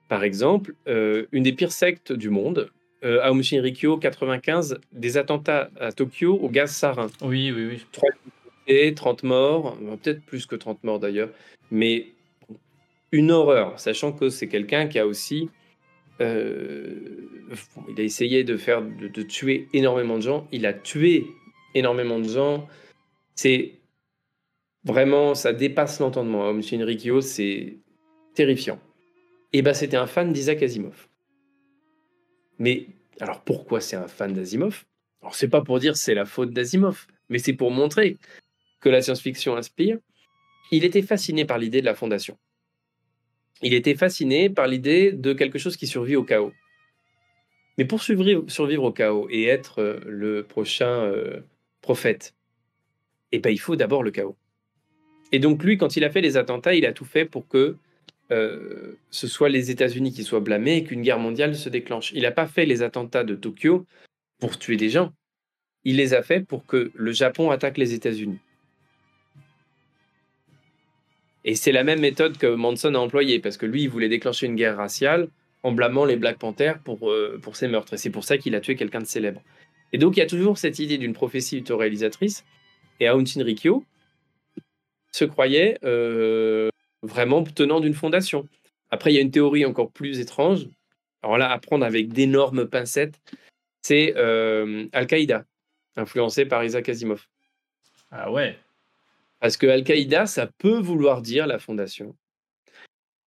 Par exemple, une des pires sectes du monde, Aum Shinrikyo 95, des attentats à Tokyo au gaz sarin. Oui, oui, oui. Et 30 morts, peut-être plus que 30 morts d'ailleurs, mais une horreur, sachant que c'est quelqu'un qui a aussi. Euh, il a essayé de faire de, tuer énormément de gens. Il a tué énormément de gens. C'est vraiment, ça dépasse l'entendement. Aum Shinrikyo, c'est terrifiant. Et ben, c'était un fan d'Isaac Asimov. Mais alors pourquoi c'est un fan d'Asimov? Alors c'est pas pour dire c'est la faute d'Asimov, mais c'est pour montrer que la science-fiction inspire. Il était fasciné par l'idée de la fondation. Il était fasciné par l'idée de quelque chose qui survit au chaos. Mais pour survivre, au chaos et être euh, le prochain euh, prophète, eh ben, il faut d'abord le chaos. Et donc lui, quand il a fait les attentats, il a tout fait pour que euh, ce soit les États-Unis qui soient blâmés et qu'une guerre mondiale se déclenche. Il n'a pas fait les attentats de Tokyo pour tuer des gens. Il les a fait pour que le Japon attaque les États-Unis. Et c'est la même méthode que Manson a employée, parce que lui, il voulait déclencher une guerre raciale en blâmant les Black Panthers pour, euh, pour ses meurtres. Et c'est pour ça qu'il a tué quelqu'un de célèbre. Et donc, il y a toujours cette idée d'une prophétie autoréalisatrice. Et Aung Shinrikyo se croyait euh, vraiment tenant d'une fondation. Après, il y a une théorie encore plus étrange. Alors là, à prendre avec d'énormes pincettes, c'est euh, Al-Qaïda, influencé par Isaac Asimov. Ah ouais Parce que Al-Qaïda, ça peut vouloir dire la fondation.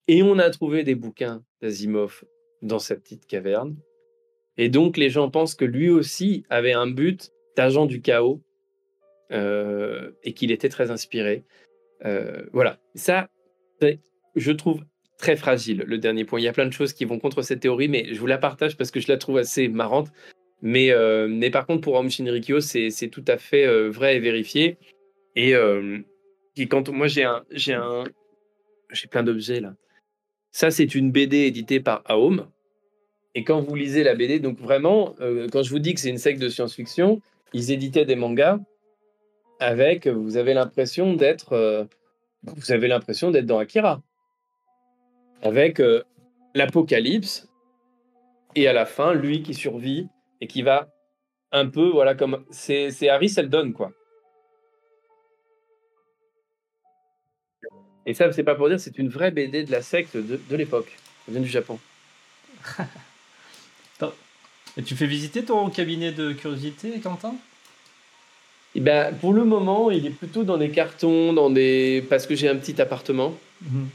Et on a trouvé des bouquins d'Asimov dans sa petite caverne. Et donc, les gens pensent que lui aussi avait un but d'agent du chaos euh, et qu'il était très inspiré. Euh, voilà. Ça, je trouve très fragile, le dernier point. Il y a plein de choses qui vont contre cette théorie, mais je vous la partage parce que je la trouve assez marrante. Mais, euh, par contre, pour Aum Shinrikyo, c'est tout à fait vrai et vérifié. Et, et quand moi, j'ai un, j'ai un, j'ai plein d'objets là. Ça, c'est une BD éditée par Aum. Et quand vous lisez la BD, donc vraiment, euh, quand je vous dis que c'est une secte de science-fiction, ils éditaient des mangas avec, vous avez l'impression d'être, euh, vous avez l'impression d'être dans Akira, avec euh, l'apocalypse et à la fin, lui qui survit et qui va un peu, voilà, comme c'est Harry Seldon, quoi. Et ça, c'est pas pour dire, c'est une vraie BD de la secte de, de l'époque. Ça vient du Japon. Et tu fais visiter ton cabinet de curiosité, Quentin? Eh ben, Pour le moment, il est plutôt dans des cartons, dans des... parce que j'ai un petit appartement. Mhm.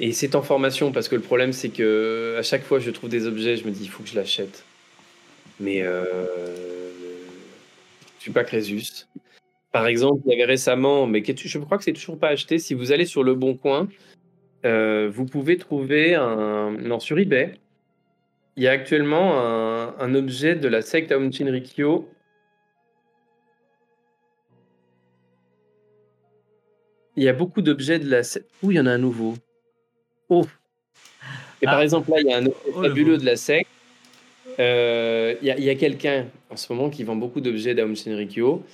Et c'est en formation, parce que le problème, c'est que à chaque fois que je trouve des objets, je me dis, il faut que je l'achète. Mais euh... je suis pas Crésus. Par exemple, il y avait récemment, mais je crois que c'est toujours pas acheté. Si vous allez sur le Bon Coin, euh, vous pouvez trouver un. Non, sur eBay, il y a actuellement un, objet de la secte Aum Shinrikyo. Il y a beaucoup d'objets de la secte. Ouh, il y en a un nouveau? Oh Et par ah. exemple, là, il y a un objet oh, fabuleux de la secte. Euh, il y a, quelqu'un en ce moment qui vend beaucoup d'objets d'Aum Shinrikyo.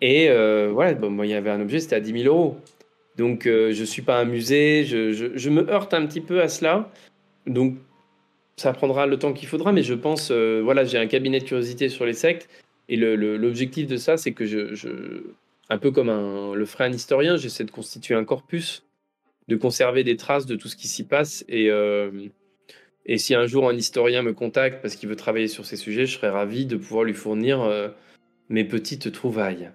Et euh, voilà, bon, moi, il y avait un objet, c'était à 10 000 euros. Donc, euh, je ne suis pas un musée, je, me heurte un petit peu à cela. Donc, ça prendra le temps qu'il faudra, mais je pense, euh, voilà, j'ai un cabinet de curiosité sur les sectes. Et l'objectif de ça, c'est que je, je, un peu comme un, le ferait un historien, j'essaie de constituer un corpus, de conserver des traces de tout ce qui s'y passe. Et, et si un jour un historien me contacte parce qu'il veut travailler sur ces sujets, je serais ravi de pouvoir lui fournir mes petites trouvailles.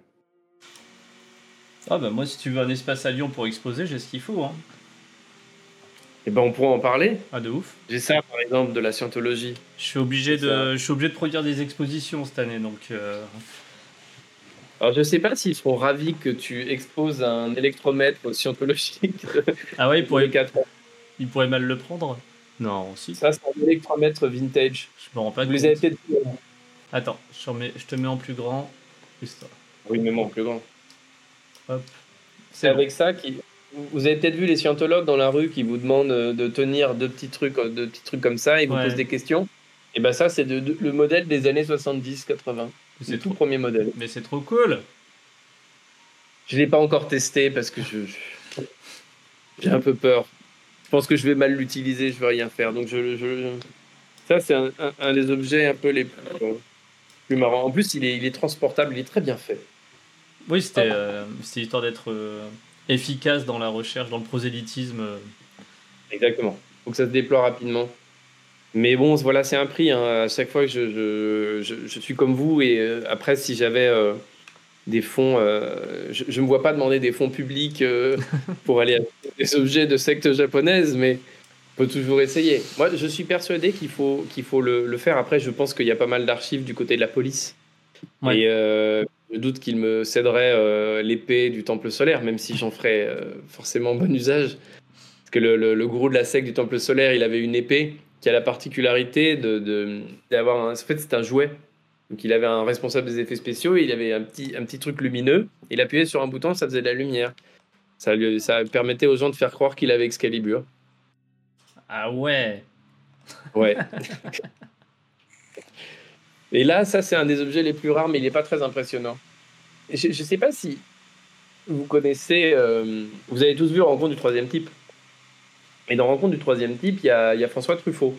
Ah bah moi si tu veux un espace à Lyon pour exposer, j'ai ce qu'il faut. Hein. Et eh ben on pourra en parler. Ah de ouf. J'ai ça par exemple de la scientologie. Je suis obligé de, je suis obligé de produire des expositions cette année donc. Euh... Alors je sais pas s'ils seront ravis que tu exposes un électromètre scientologique. ah ouais, il pourrait, il pourrait mal le prendre. Non, si. Ça c'est un électromètre vintage. Je me rends pas Vous compte. les avez peut-être. Attends, je, je, te mets en plus grand. Oui, mets-moi en plus grand. C'est avec ça qui. Vous avez peut-être vu les scientologues dans la rue qui vous demandent euh, de tenir deux petits trucs, euh, deux petits trucs comme ça et vous posent des questions. Et ben ça, c'est de, le modèle des années 70-80. C'est le tout premier modèle. Mais c'est trop cool. Je l'ai pas encore testé parce que je j'ai un peu peur. Je pense que je vais mal l'utiliser, je vais rien faire. Donc je, je... ça c'est un, un, des objets un peu les plus, marrants. En plus, il est, il est transportable, il est très bien fait. Oui, c'était euh, histoire d'être euh, efficace dans la recherche, dans le prosélytisme. Euh. Exactement. Il faut que ça se déploie rapidement. Mais bon, voilà, c'est un prix. Hein. À chaque fois que je, je, je, suis comme vous, et après, si j'avais des fonds. je ne me vois pas demander des fonds publics pour aller acheter des objets de secte japonaise, mais on peut toujours essayer. Moi, je suis persuadé qu'il faut, qu'il faut le, le, faire. Après, je pense qu'il y a pas mal d'archives du côté de la police. Et je doute qu'il me céderait l'épée du temple solaire, même si j'en ferais forcément bon usage. Parce que le, le, gourou de la secte du temple solaire, il avait une épée qui a la particularité de, d'avoir un. En fait, c'est un jouet. Donc, il avait un responsable des effets spéciaux et il avait un petit, un petit truc lumineux. Il appuyait sur un bouton, ça faisait de la lumière. Ça, lui, ça permettait aux gens de faire croire qu'il avait Excalibur. Ah ouais Ouais. et là, ça, c'est un des objets les plus rares, mais il n'est pas très impressionnant. je ne sais pas si vous connaissez. Euh, vous avez tous vu Rencontre du troisième type et dans Rencontre du troisième type, il y a, François Truffaut.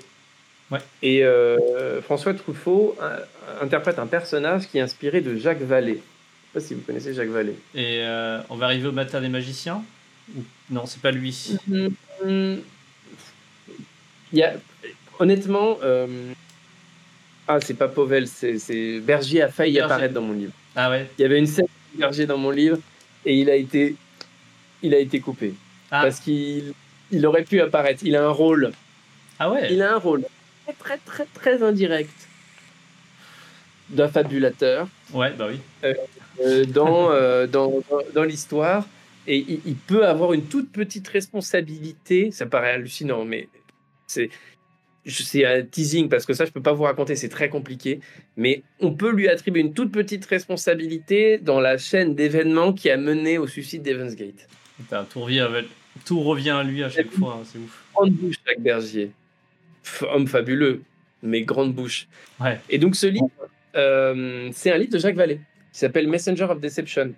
Ouais. Et euh, François Truffaut euh, interprète un personnage qui est inspiré de Jacques Vallée. Je ne sais pas si vous connaissez Jacques Vallée. Et euh, on va arriver au matin des magiciens Non, c'est pas lui. Mm-hmm. Il y a, honnêtement, ah, c'est pas Pauvel, c'est Berger a failli apparaître dans mon livre. Ah ouais Il y avait une scène de Berger dans mon livre et il a été, il a été coupé. Ah. Parce qu'il il aurait pu apparaître. Il a un rôle. Ah ouais Il a un rôle très, très, très, très indirect d'un fabulateur. Ouais, bah oui. Euh, euh, euh, dans, dans, dans, l'histoire. Et il, peut avoir une toute petite responsabilité. Ça paraît hallucinant, mais c'est. C'est un teasing parce que ça, je peux pas vous raconter, c'est très compliqué. Mais on peut lui attribuer une toute petite responsabilité dans la chaîne d'événements qui a mené au suicide d'Evans Gate. un tour tout revient à lui à chaque fois, hein, c'est ouf. Grande bouche, Jacques Bergier. Homme fabuleux, mais grande bouche. Ouais. Et donc ce livre, euh, c'est un livre de Jacques Vallée, qui s'appelle Messenger of Deception.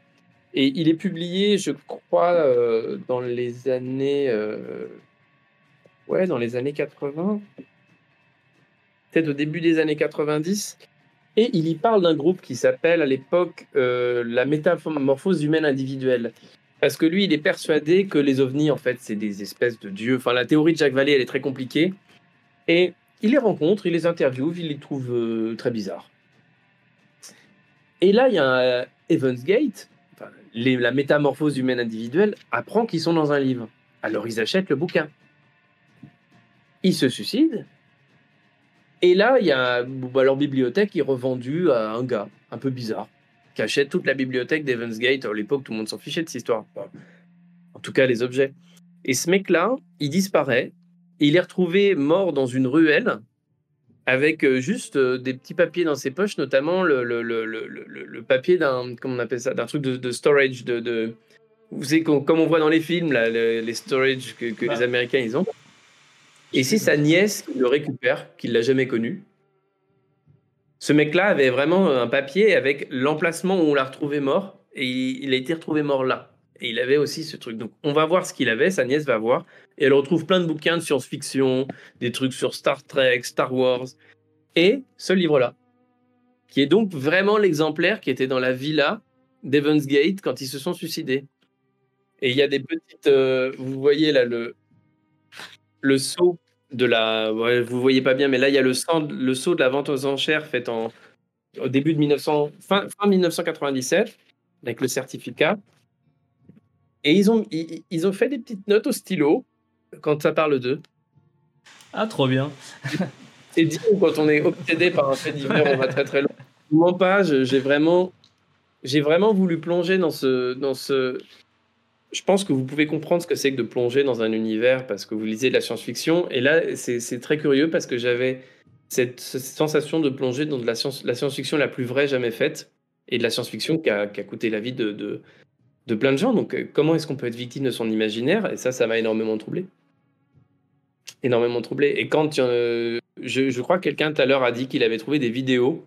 Et il est publié, je crois, euh, dans les années... Euh, ouais, dans les années 80. Peut-être au début des années 90. Et il y parle d'un groupe qui s'appelle à l'époque la métamorphose humaine individuelle. Parce que lui, il est persuadé que les ovnis, en fait, c'est des espèces de dieux. Enfin, la théorie de Jacques Vallée, elle est très compliquée. Et il les rencontre, il les interviewe, il les trouve euh, très bizarres. Et là, il y a un euh, Evans Gate, la métamorphose humaine individuelle, apprend qu'ils sont dans un livre. Alors, ils achètent le bouquin. Ils se suicident. Et là, il y a bah, leur bibliothèque qui est revendue à un gars un peu bizarre qui achète toute la bibliothèque d'Evans Gate. À l'époque, tout le monde s'en fichait de cette histoire. En tout cas, les objets. Et ce mec-là, il disparaît. il est retrouvé mort dans une ruelle avec euh, juste euh, des petits papiers dans ses poches, notamment le, le, le, le papier d'un comment on appelle ça, d'un truc de, storage de, de, vous savez comme on voit dans les films là, les storage que, que les Américains ils ont. Et c'est sa nièce le récupère, qui l'a jamais connu, ce mec-là avait vraiment un papier avec l'emplacement où on l'a retrouvé mort et il a été retrouvé mort là. Et il avait aussi ce truc. Donc on va voir ce qu'il avait, sa nièce va voir. Et elle retrouve plein de bouquins de science-fiction, des trucs sur Star Trek, Star Wars. Et ce livre-là, qui est donc vraiment l'exemplaire qui était dans la villa d'Evans Gate quand ils se sont suicidés. Et il y a des petites. Euh, vous voyez là le, le seau de la. vous voyez pas bien, mais là, il y a le, le saut de la vente aux enchères fait en, au début de 1900, fin, 1997, avec le certificat. Et ils ont, ils, ont fait des petites notes au stylo quand ça parle d'eux. Ah, trop bien. C'est dit quand on est obsédé par un fait divers, on va très très loin. Non pas, j'ai vraiment, j'ai vraiment voulu plonger dans ce, dans ce, je pense que vous pouvez comprendre ce que c'est que de plonger dans un univers parce que vous lisez de la science-fiction. Et là, c'est très curieux parce que j'avais cette, sensation de plonger dans la science-fiction la, plus vraie jamais faite et de la science-fiction qui a, coûté la vie de, plein de gens. Donc, euh, comment est-ce qu'on peut être victime de son imaginaire? Et ça, ça m'a énormément troublé. Énormément troublé. Et quand euh, je, je, crois que quelqu'un tout à l'heure a dit qu'il avait trouvé des vidéos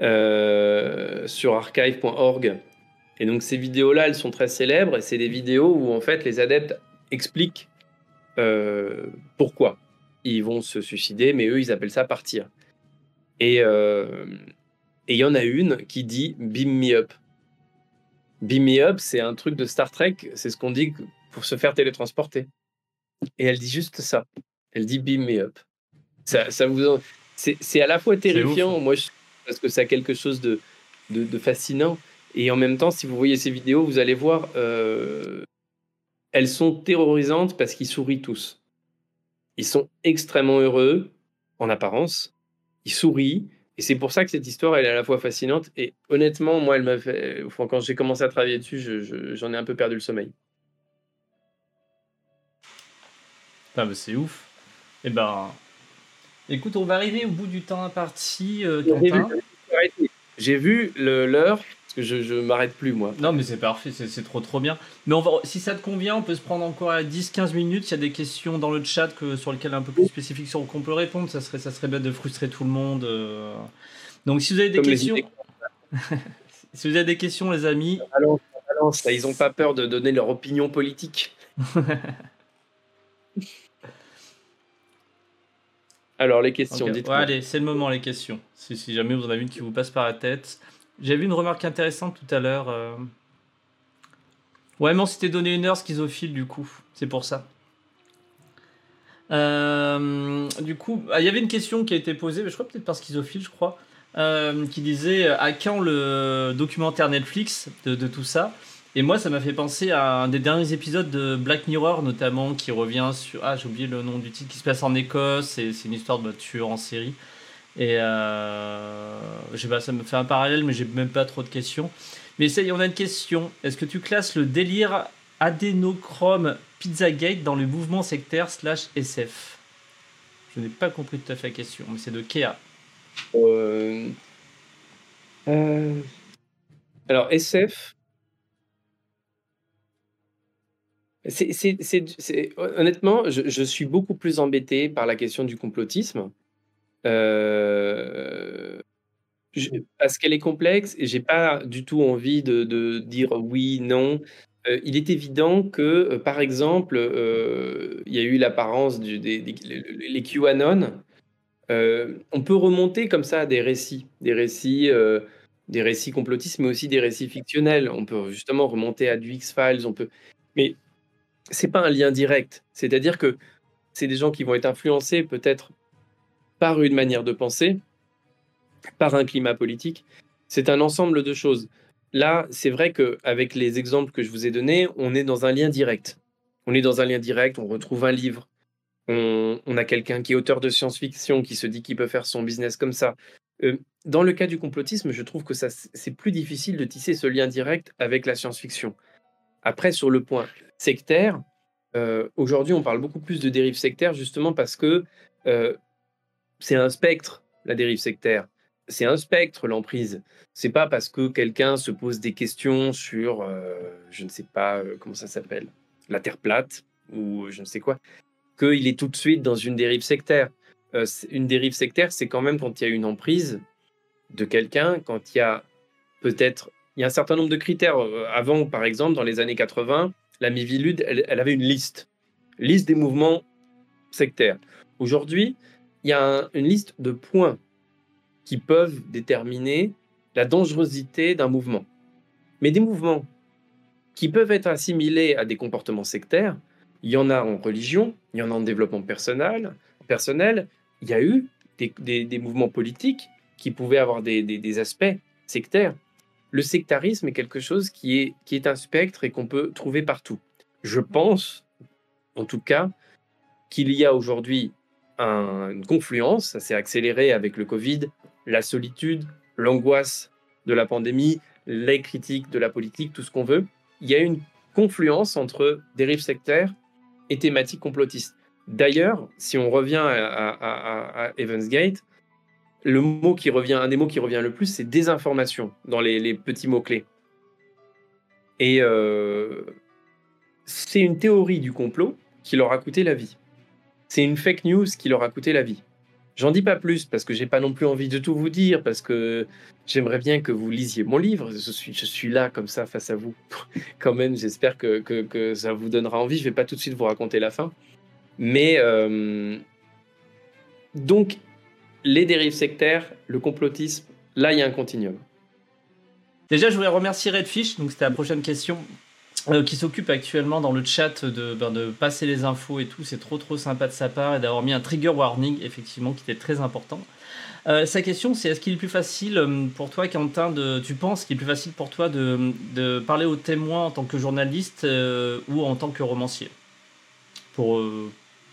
euh, sur archive.org et donc ces vidéos-là, elles sont très célèbres et c'est des vidéos où en fait les adeptes expliquent euh, pourquoi ils vont se suicider, mais eux ils appellent ça partir. Et euh, il y en a une qui dit Beam me up. Beam me up, c'est un truc de Star Trek, c'est ce qu'on dit pour se faire télétransporter. Et elle dit juste ça. Elle dit Beam me up. Ça, ça vous c'est à la fois terrifiant, moi, parce que ça a quelque chose de de, fascinant. Et en même temps, si vous voyez ces vidéos, vous allez voir, euh, elles sont terrorisantes parce qu'ils sourient tous. Ils sont extrêmement heureux, en apparence. Ils sourient. Et c'est pour ça que cette histoire, elle est à la fois fascinante. Et honnêtement, moi, elle m'a fait. quand j'ai commencé à travailler dessus, j'en ai un peu perdu le sommeil. Ah, bah, c'est ouf. Eh ben, écoute, on va arriver au bout du temps imparti, euh, J'ai vu l'heure, parce que je, je m'arrête plus, moi. Non, mais c'est parfait, c'est trop trop bien. Mais on va, si ça te convient, on peut se prendre encore à 10-15 minutes. Il y a des questions dans le chat que, sur lesquelles un peu plus spécifiques sur qu'on peut répondre. Ça serait, ça serait bête de frustrer tout le monde. Euh. Donc, si vous avez des questions. si vous avez des questions, les amis. ils n'ont pas peur de donner leur opinion politique. Alors, les questions, dites-moi. allez, c'est le moment, les questions. Si, si, jamais vous en avez une qui vous passe par la tête. Vu une remarque intéressante tout à l'heure. Euh... Ouais, mais on s'était donné une heure schizophile, du coup. C'est pour ça. Euh, du coup, ah, il y avait une question qui a été posée, mais je crois peut-être par schizophile, je crois, euh, qui disait à quand le documentaire Netflix de, tout ça? Et moi, ça m'a fait penser à un des derniers épisodes de Black Mirror, notamment, qui revient sur. Ah, j'ai oublié le nom du titre, qui se passe en Écosse. C'est une histoire de tueur en série. Et euh, je pas, ça me fait un parallèle, mais j'ai même pas trop de questions. Mais ça y est, on a une question. Est-ce que tu classes le délire adénochrome Pizzagate dans le mouvement sectaire slash SF Je n'ai pas compris tout à fait la question, mais c'est de Kea. Euh... Euh... Alors, SF, honnêtement, je, suis beaucoup plus embêté par la question du complotisme. Euh, parce qu'elle est complexe et j'ai pas du tout envie de, dire oui, non. Euh, il est évident que, euh, par exemple, il y a eu l'apparence des, les QAnon. on peut remonter comme ça à des récits, des récits, des récits complotistes, mais aussi des récits fictionnels. On peut justement remonter à du X-Files. On peut, mais c'est pas un lien direct. C'est-à-dire que c'est des gens qui vont être influencés peut-être par une manière de penser, par un climat politique. C'est un ensemble de choses. Là, c'est vrai qu'avec les exemples que je vous ai donnés, on est dans un lien direct. On est dans un lien direct, on retrouve un livre, on, a quelqu'un qui est auteur de science-fiction qui se dit qu'il peut faire son business comme ça. Euh, dans le cas du complotisme, je trouve que c'est plus difficile de tisser ce lien direct avec la science-fiction. Après, sur le point sectaire, euh, aujourd'hui, on parle beaucoup plus de dérive sectaire justement parce que euh, c'est un spectre, la dérive sectaire. C'est un spectre, l'emprise. C'est pas parce que quelqu'un se pose des questions sur, euh, je ne sais pas comment ça s'appelle, la Terre plate ou je ne sais quoi, qu'il est tout de suite dans une dérive sectaire. une dérive sectaire, c'est quand même quand il y a une emprise de quelqu'un, quand il y a peut-être il y a un certain nombre de critères. Euh, avant, par exemple, dans les années 80, la Mivilude, elle, avait une liste, liste des mouvements sectaires. Aujourd'hui, il y a une liste de points qui peuvent déterminer la dangerosité d'un mouvement. Mais des mouvements qui peuvent être assimilés à des comportements sectaires, il y en a en religion, il y en a en développement personnel, personnel il y a eu des, mouvements politiques qui pouvaient avoir des aspects sectaires le sectarisme est quelque chose qui est, qui est un spectre et qu'on peut trouver partout. Je pense, en tout cas, qu'il y a aujourd'hui une confluence, ça s'est accéléré avec le Covid, la solitude, l'angoisse de la pandémie, les critiques de la politique, tout ce qu'on veut. Il y a une confluence entre dérives sectaires et thématiques complotistes. D'ailleurs, si on revient à, à Evans Gate, le mot qui revient, un des mots qui revient le plus, c'est désinformation dans les, petits mots-clés. Et euh, c'est une théorie du complot qui leur a coûté la vie. C'est une fake news qui leur a coûté la vie. J'en dis pas plus parce que j'ai pas non plus envie de tout vous dire, parce que j'aimerais bien que vous lisiez mon livre. Je suis, là comme ça face à vous. Quand même, j'espère que, que, ça vous donnera envie. Je vais pas tout de suite vous raconter la fin. Mais euh, donc, les dérives sectaires, le complotisme, là, il y a un continuum. Déjà, je voudrais remercier Redfish, donc c'était la prochaine question. Euh, qui s'occupe actuellement dans le chat de, ben, de passer les infos et tout. C'est trop trop sympa de sa part et d'avoir mis un trigger warning, effectivement, qui était très important. Euh, sa question, c'est est-ce qu'il est plus facile euh, pour toi, Quentin, de, tu penses qu'il est plus facile pour toi de, de parler aux témoins en tant que journaliste ou en tant que romancier? Pour,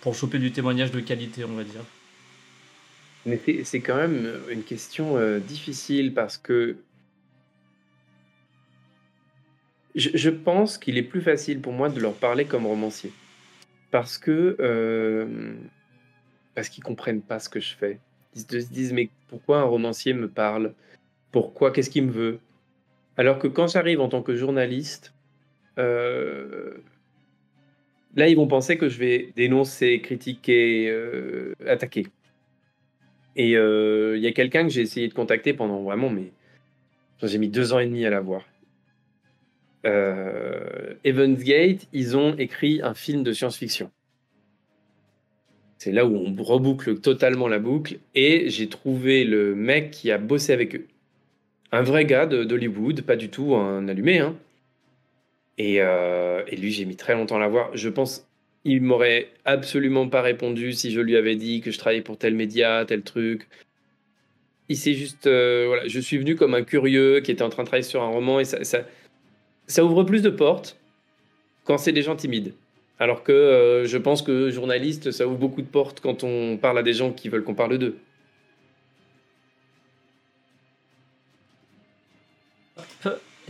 pour choper du témoignage de qualité, on va dire Mais c'est quand même une question difficile parce que je, pense qu'il est plus facile pour moi de leur parler comme romancier. Parce que. Euh, parce qu'ils comprennent pas ce que je fais. Ils se disent, mais pourquoi un romancier me parle? Pourquoi? Qu'est-ce qu'il me veut? Alors que quand j'arrive en tant que journaliste, euh, là, ils vont penser que je vais dénoncer, critiquer, euh, attaquer. Et il y a quelqu'un que j'ai essayé de contacter pendant vraiment, mais j'ai mis deux ans et demi à la voir euh, Gate, ils ont écrit un film de science-fiction. C'est là où on reboucle totalement la boucle. Et j'ai trouvé le mec qui a bossé avec eux. Un vrai gars d'Hollywood, pas du tout un allumé. Hein. Euh, et, lui, j'ai mis très longtemps à la voir. Je pense il m'aurait absolument pas répondu si je lui avais dit que je travaillais pour tel média, tel truc. Il s'est juste. Euh, voilà, je suis venu comme un curieux qui était en train de travailler sur un roman et ça, ça ouvre plus de portes quand c'est des gens timides. Alors que euh, je pense que journaliste, ça ouvre beaucoup de portes quand on parle à des gens qui veulent qu'on parle d'eux.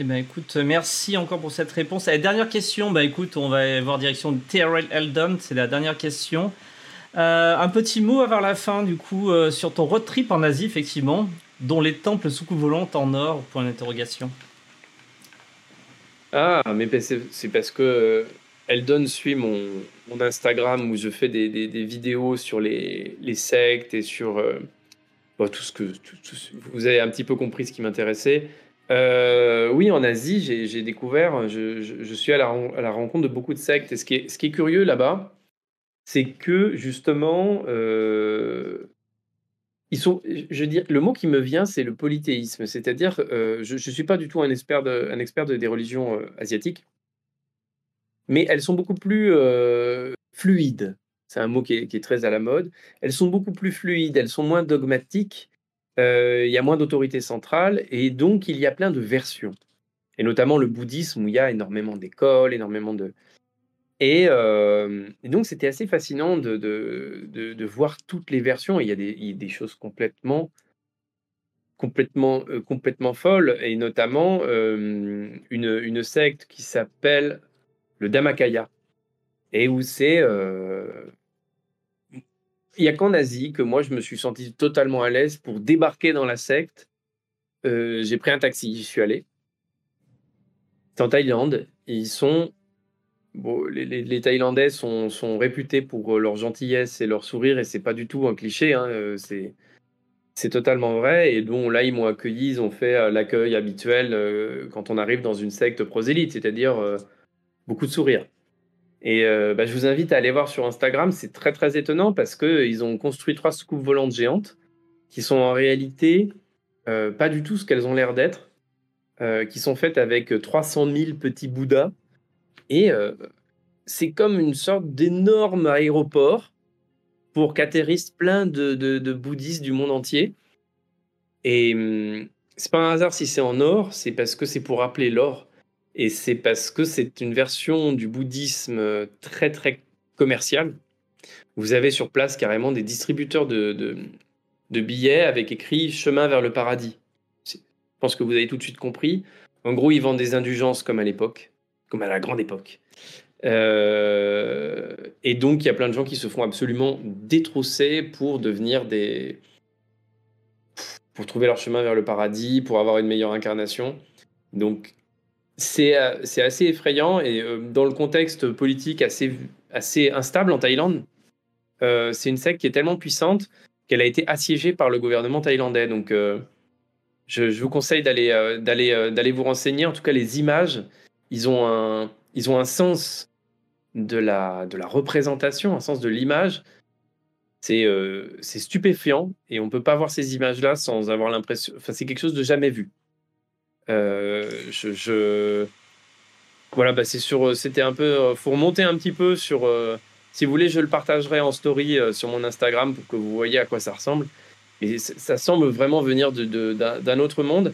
Eh ben écoute, merci encore pour cette réponse. La dernière question, bah écoute, on va voir direction de TRL Eldon, c'est la dernière question. Euh, un petit mot avant la fin, du coup, euh, sur ton road trip en Asie, effectivement, dont les temples sous volantes en or, point d'interrogation. Ah, mais c'est parce que euh, Eldon suit mon, mon Instagram où je fais des, vidéos sur les, sectes et sur euh, tout ce que vous avez un petit peu compris ce qui m'intéressait. Euh, oui, en Asie, j'ai découvert, je, suis à la, rencontre de beaucoup de sectes. Et ce qui est curieux là-bas, c'est que justement, ils sont, je veux dire, le mot qui me vient, c'est le polythéisme. C'est-à-dire, euh, je ne suis pas du tout un expert, un expert de, des religions euh, asiatiques, mais elles sont beaucoup plus euh, fluides. C'est un mot qui est, très à la mode. Elles sont beaucoup plus fluides, elles sont moins dogmatiques, il y a moins d'autorité centrale, et donc il y a plein de versions. Et notamment le bouddhisme, où il y a énormément d'écoles, énormément de, euh, et, donc, c'était assez fascinant de, de, voir toutes les versions. il y a des, des choses complètement, complètement, euh, complètement folles, et notamment euh, une, une, secte qui s'appelle le Dhammakaya, et où c'est. il n'y a qu'en Asie que moi, je me suis senti totalement à l'aise pour débarquer dans la secte. J'ai pris un taxi, j'y suis allé. C'est en Thaïlande. Ils sont les, Thaïlandais sont, réputés pour euh, leur gentillesse et leur sourire, et c'est pas du tout un cliché, hein, euh, c'est totalement vrai. Et donc là, ils m'ont accueilli, ils ont fait euh, l'accueil habituel quand on arrive dans une secte prosélyte, c'est-à-dire beaucoup de sourires. Et bah, je vous invite à aller voir sur Instagram, c'est très très étonnant parce qu'ils ont construit trois soucoupes volantes géantes qui sont en réalité pas du tout ce qu'elles ont l'air d'être, qui sont faites avec 300 000 petits Bouddhas et euh, c'est comme une sorte d'énorme aéroport pour qu'atterrissent plein de, bouddhistes du monde entier. Et hum, c'est pas un hasard si c'est en or, c'est parce que c'est pour rappeler l'or. Et c'est parce que c'est une version du bouddhisme euh, très très commercial. Vous avez sur place carrément des distributeurs de billets avec écrit chemin vers le paradis. Je pense que vous avez tout de suite compris. En gros, ils vendent des indulgences comme à l'époque comme à la grande époque. Euh, et donc, il y a plein de gens qui se font absolument détrousser pour devenir des. pour trouver leur chemin vers le paradis, pour avoir une meilleure incarnation. Donc, c'est assez effrayant et euh, dans le contexte politique assez, assez instable en Thaïlande, euh, c'est une secte qui est tellement puissante qu'elle a été assiégée par le gouvernement thaïlandais. Donc, je, vous conseille d'aller d'aller vous renseigner. En tout cas, les images ils ont un, ils ont un sens de la, de la représentation, un sens de l'image. C'est euh, stupéfiant et on ne peut pas voir ces images-là sans avoir l'impression. Enfin, c'est quelque chose de jamais vu. Euh, je, Voilà, bah c'était un peu, faut remonter un petit peu sur. si vous voulez, je le partagerai en story sur mon Instagram pour que vous voyez à quoi ça ressemble. Et ça semble vraiment venir d'un de, d'un autre monde.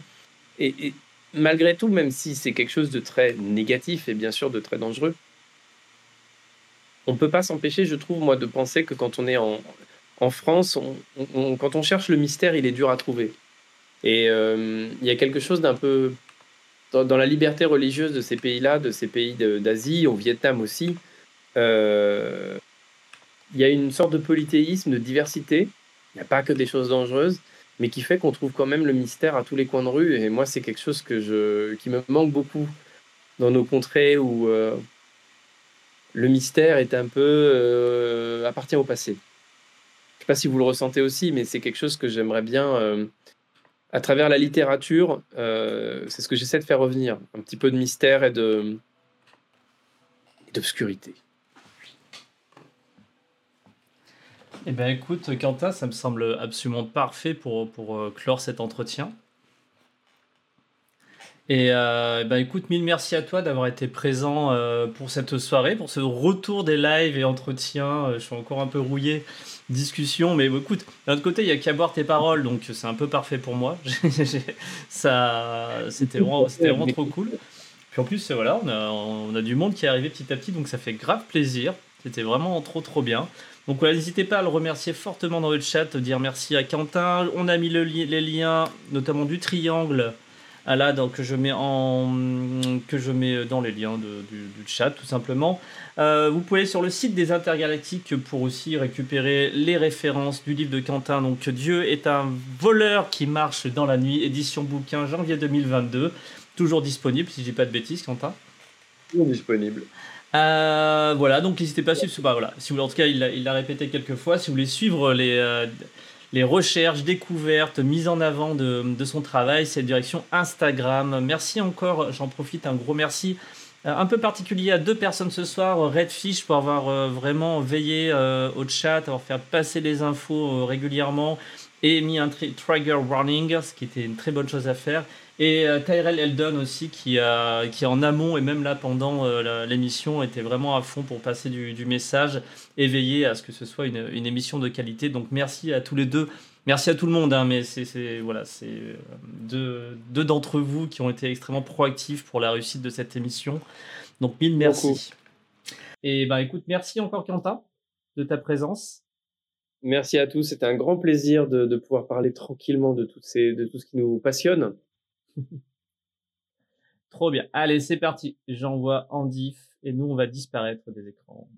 Et, malgré tout, même si c'est quelque chose de très négatif et bien sûr de très dangereux, on ne peut pas s'empêcher, je trouve, moi, de penser que quand on est en, France, quand on cherche le mystère, il est dur à trouver. Et euh, il y a quelque chose d'un peu dans, la liberté religieuse de ces pays-là, de ces pays d'Asie, au Vietnam aussi. Euh, il y a une sorte de polythéisme, de diversité. Il n'y a pas que des choses dangereuses, mais qui fait qu'on trouve quand même le mystère à tous les coins de rue. Et moi, c'est quelque chose que je, qui me manque beaucoup dans nos contrées où euh, le mystère est un peu appartient au passé sais pas si vous le ressentez aussi, mais c'est quelque chose que j'aimerais bien, euh, à travers la littérature, euh, c'est ce que j'essaie de faire revenir, un petit peu de mystère et de d'obscurité. Eh bien écoute, Quentin, ça me semble absolument parfait pour, pour euh, clore cet entretien. Et euh, bah écoute, mille merci à toi d'avoir été présent euh, pour cette soirée, pour ce retour des lives et entretiens. Euh, je suis encore un peu rouillé, discussion, mais écoute, d'un autre côté, il y a qu'à boire tes paroles, donc c'est un peu parfait pour moi. ça, c'était vraiment, c'était vraiment trop cool. Puis en plus, voilà, on a, on a du monde qui est arrivé petit à petit, donc ça fait grave plaisir. C'était vraiment trop trop bien. Donc voilà, n'hésitez pas à le remercier fortement dans le chat, dire merci à Quentin. On a mis le les liens, notamment du triangle ah là, donc que je mets que je mets dans les liens du, chat tout simplement. Euh, vous pouvez sur le site des Intergalactiques pour aussi récupérer les références du livre de Quentin. Donc Dieu est un voleur qui marche dans la nuit, édition bouquin janvier 2022, toujours disponible si je dis pas de bêtises, Quentin? Toujours disponible. Euh, voilà, donc n'hésitez pas à suivre. Bah, voilà, si vous en tout cas, il l'a répété quelques fois. Si vous voulez suivre les euh, recherches, découvertes, mise en avant de, son travail, cette direction Instagram. Merci encore, j'en profite, un gros merci euh, un peu particulier à deux personnes ce soir, Redfish pour avoir vraiment veillé au chat, avoir fait passer les infos régulièrement et mis un trigger warning, ce qui était une très bonne chose à faire. Et Tyrell Eldon aussi, qui, a, qui en amont et même là pendant l'émission était vraiment à fond pour passer du, message et veiller à ce que ce soit une, une, émission de qualité. Donc merci à tous les deux. Merci à tout le monde, hein, mais c'est voilà, c'est deux, deux d'entre vous qui ont été extrêmement proactifs pour la réussite de cette émission. Donc mille merci. Et bah écoute, merci encore Quentin de ta présence. Merci à tous, c'était un grand plaisir de, de pouvoir parler tranquillement de, toutes ces, de tout ce qui nous passionne. Trop bien. Allez, c'est parti. J'envoie Andif et nous, on va disparaître des écrans.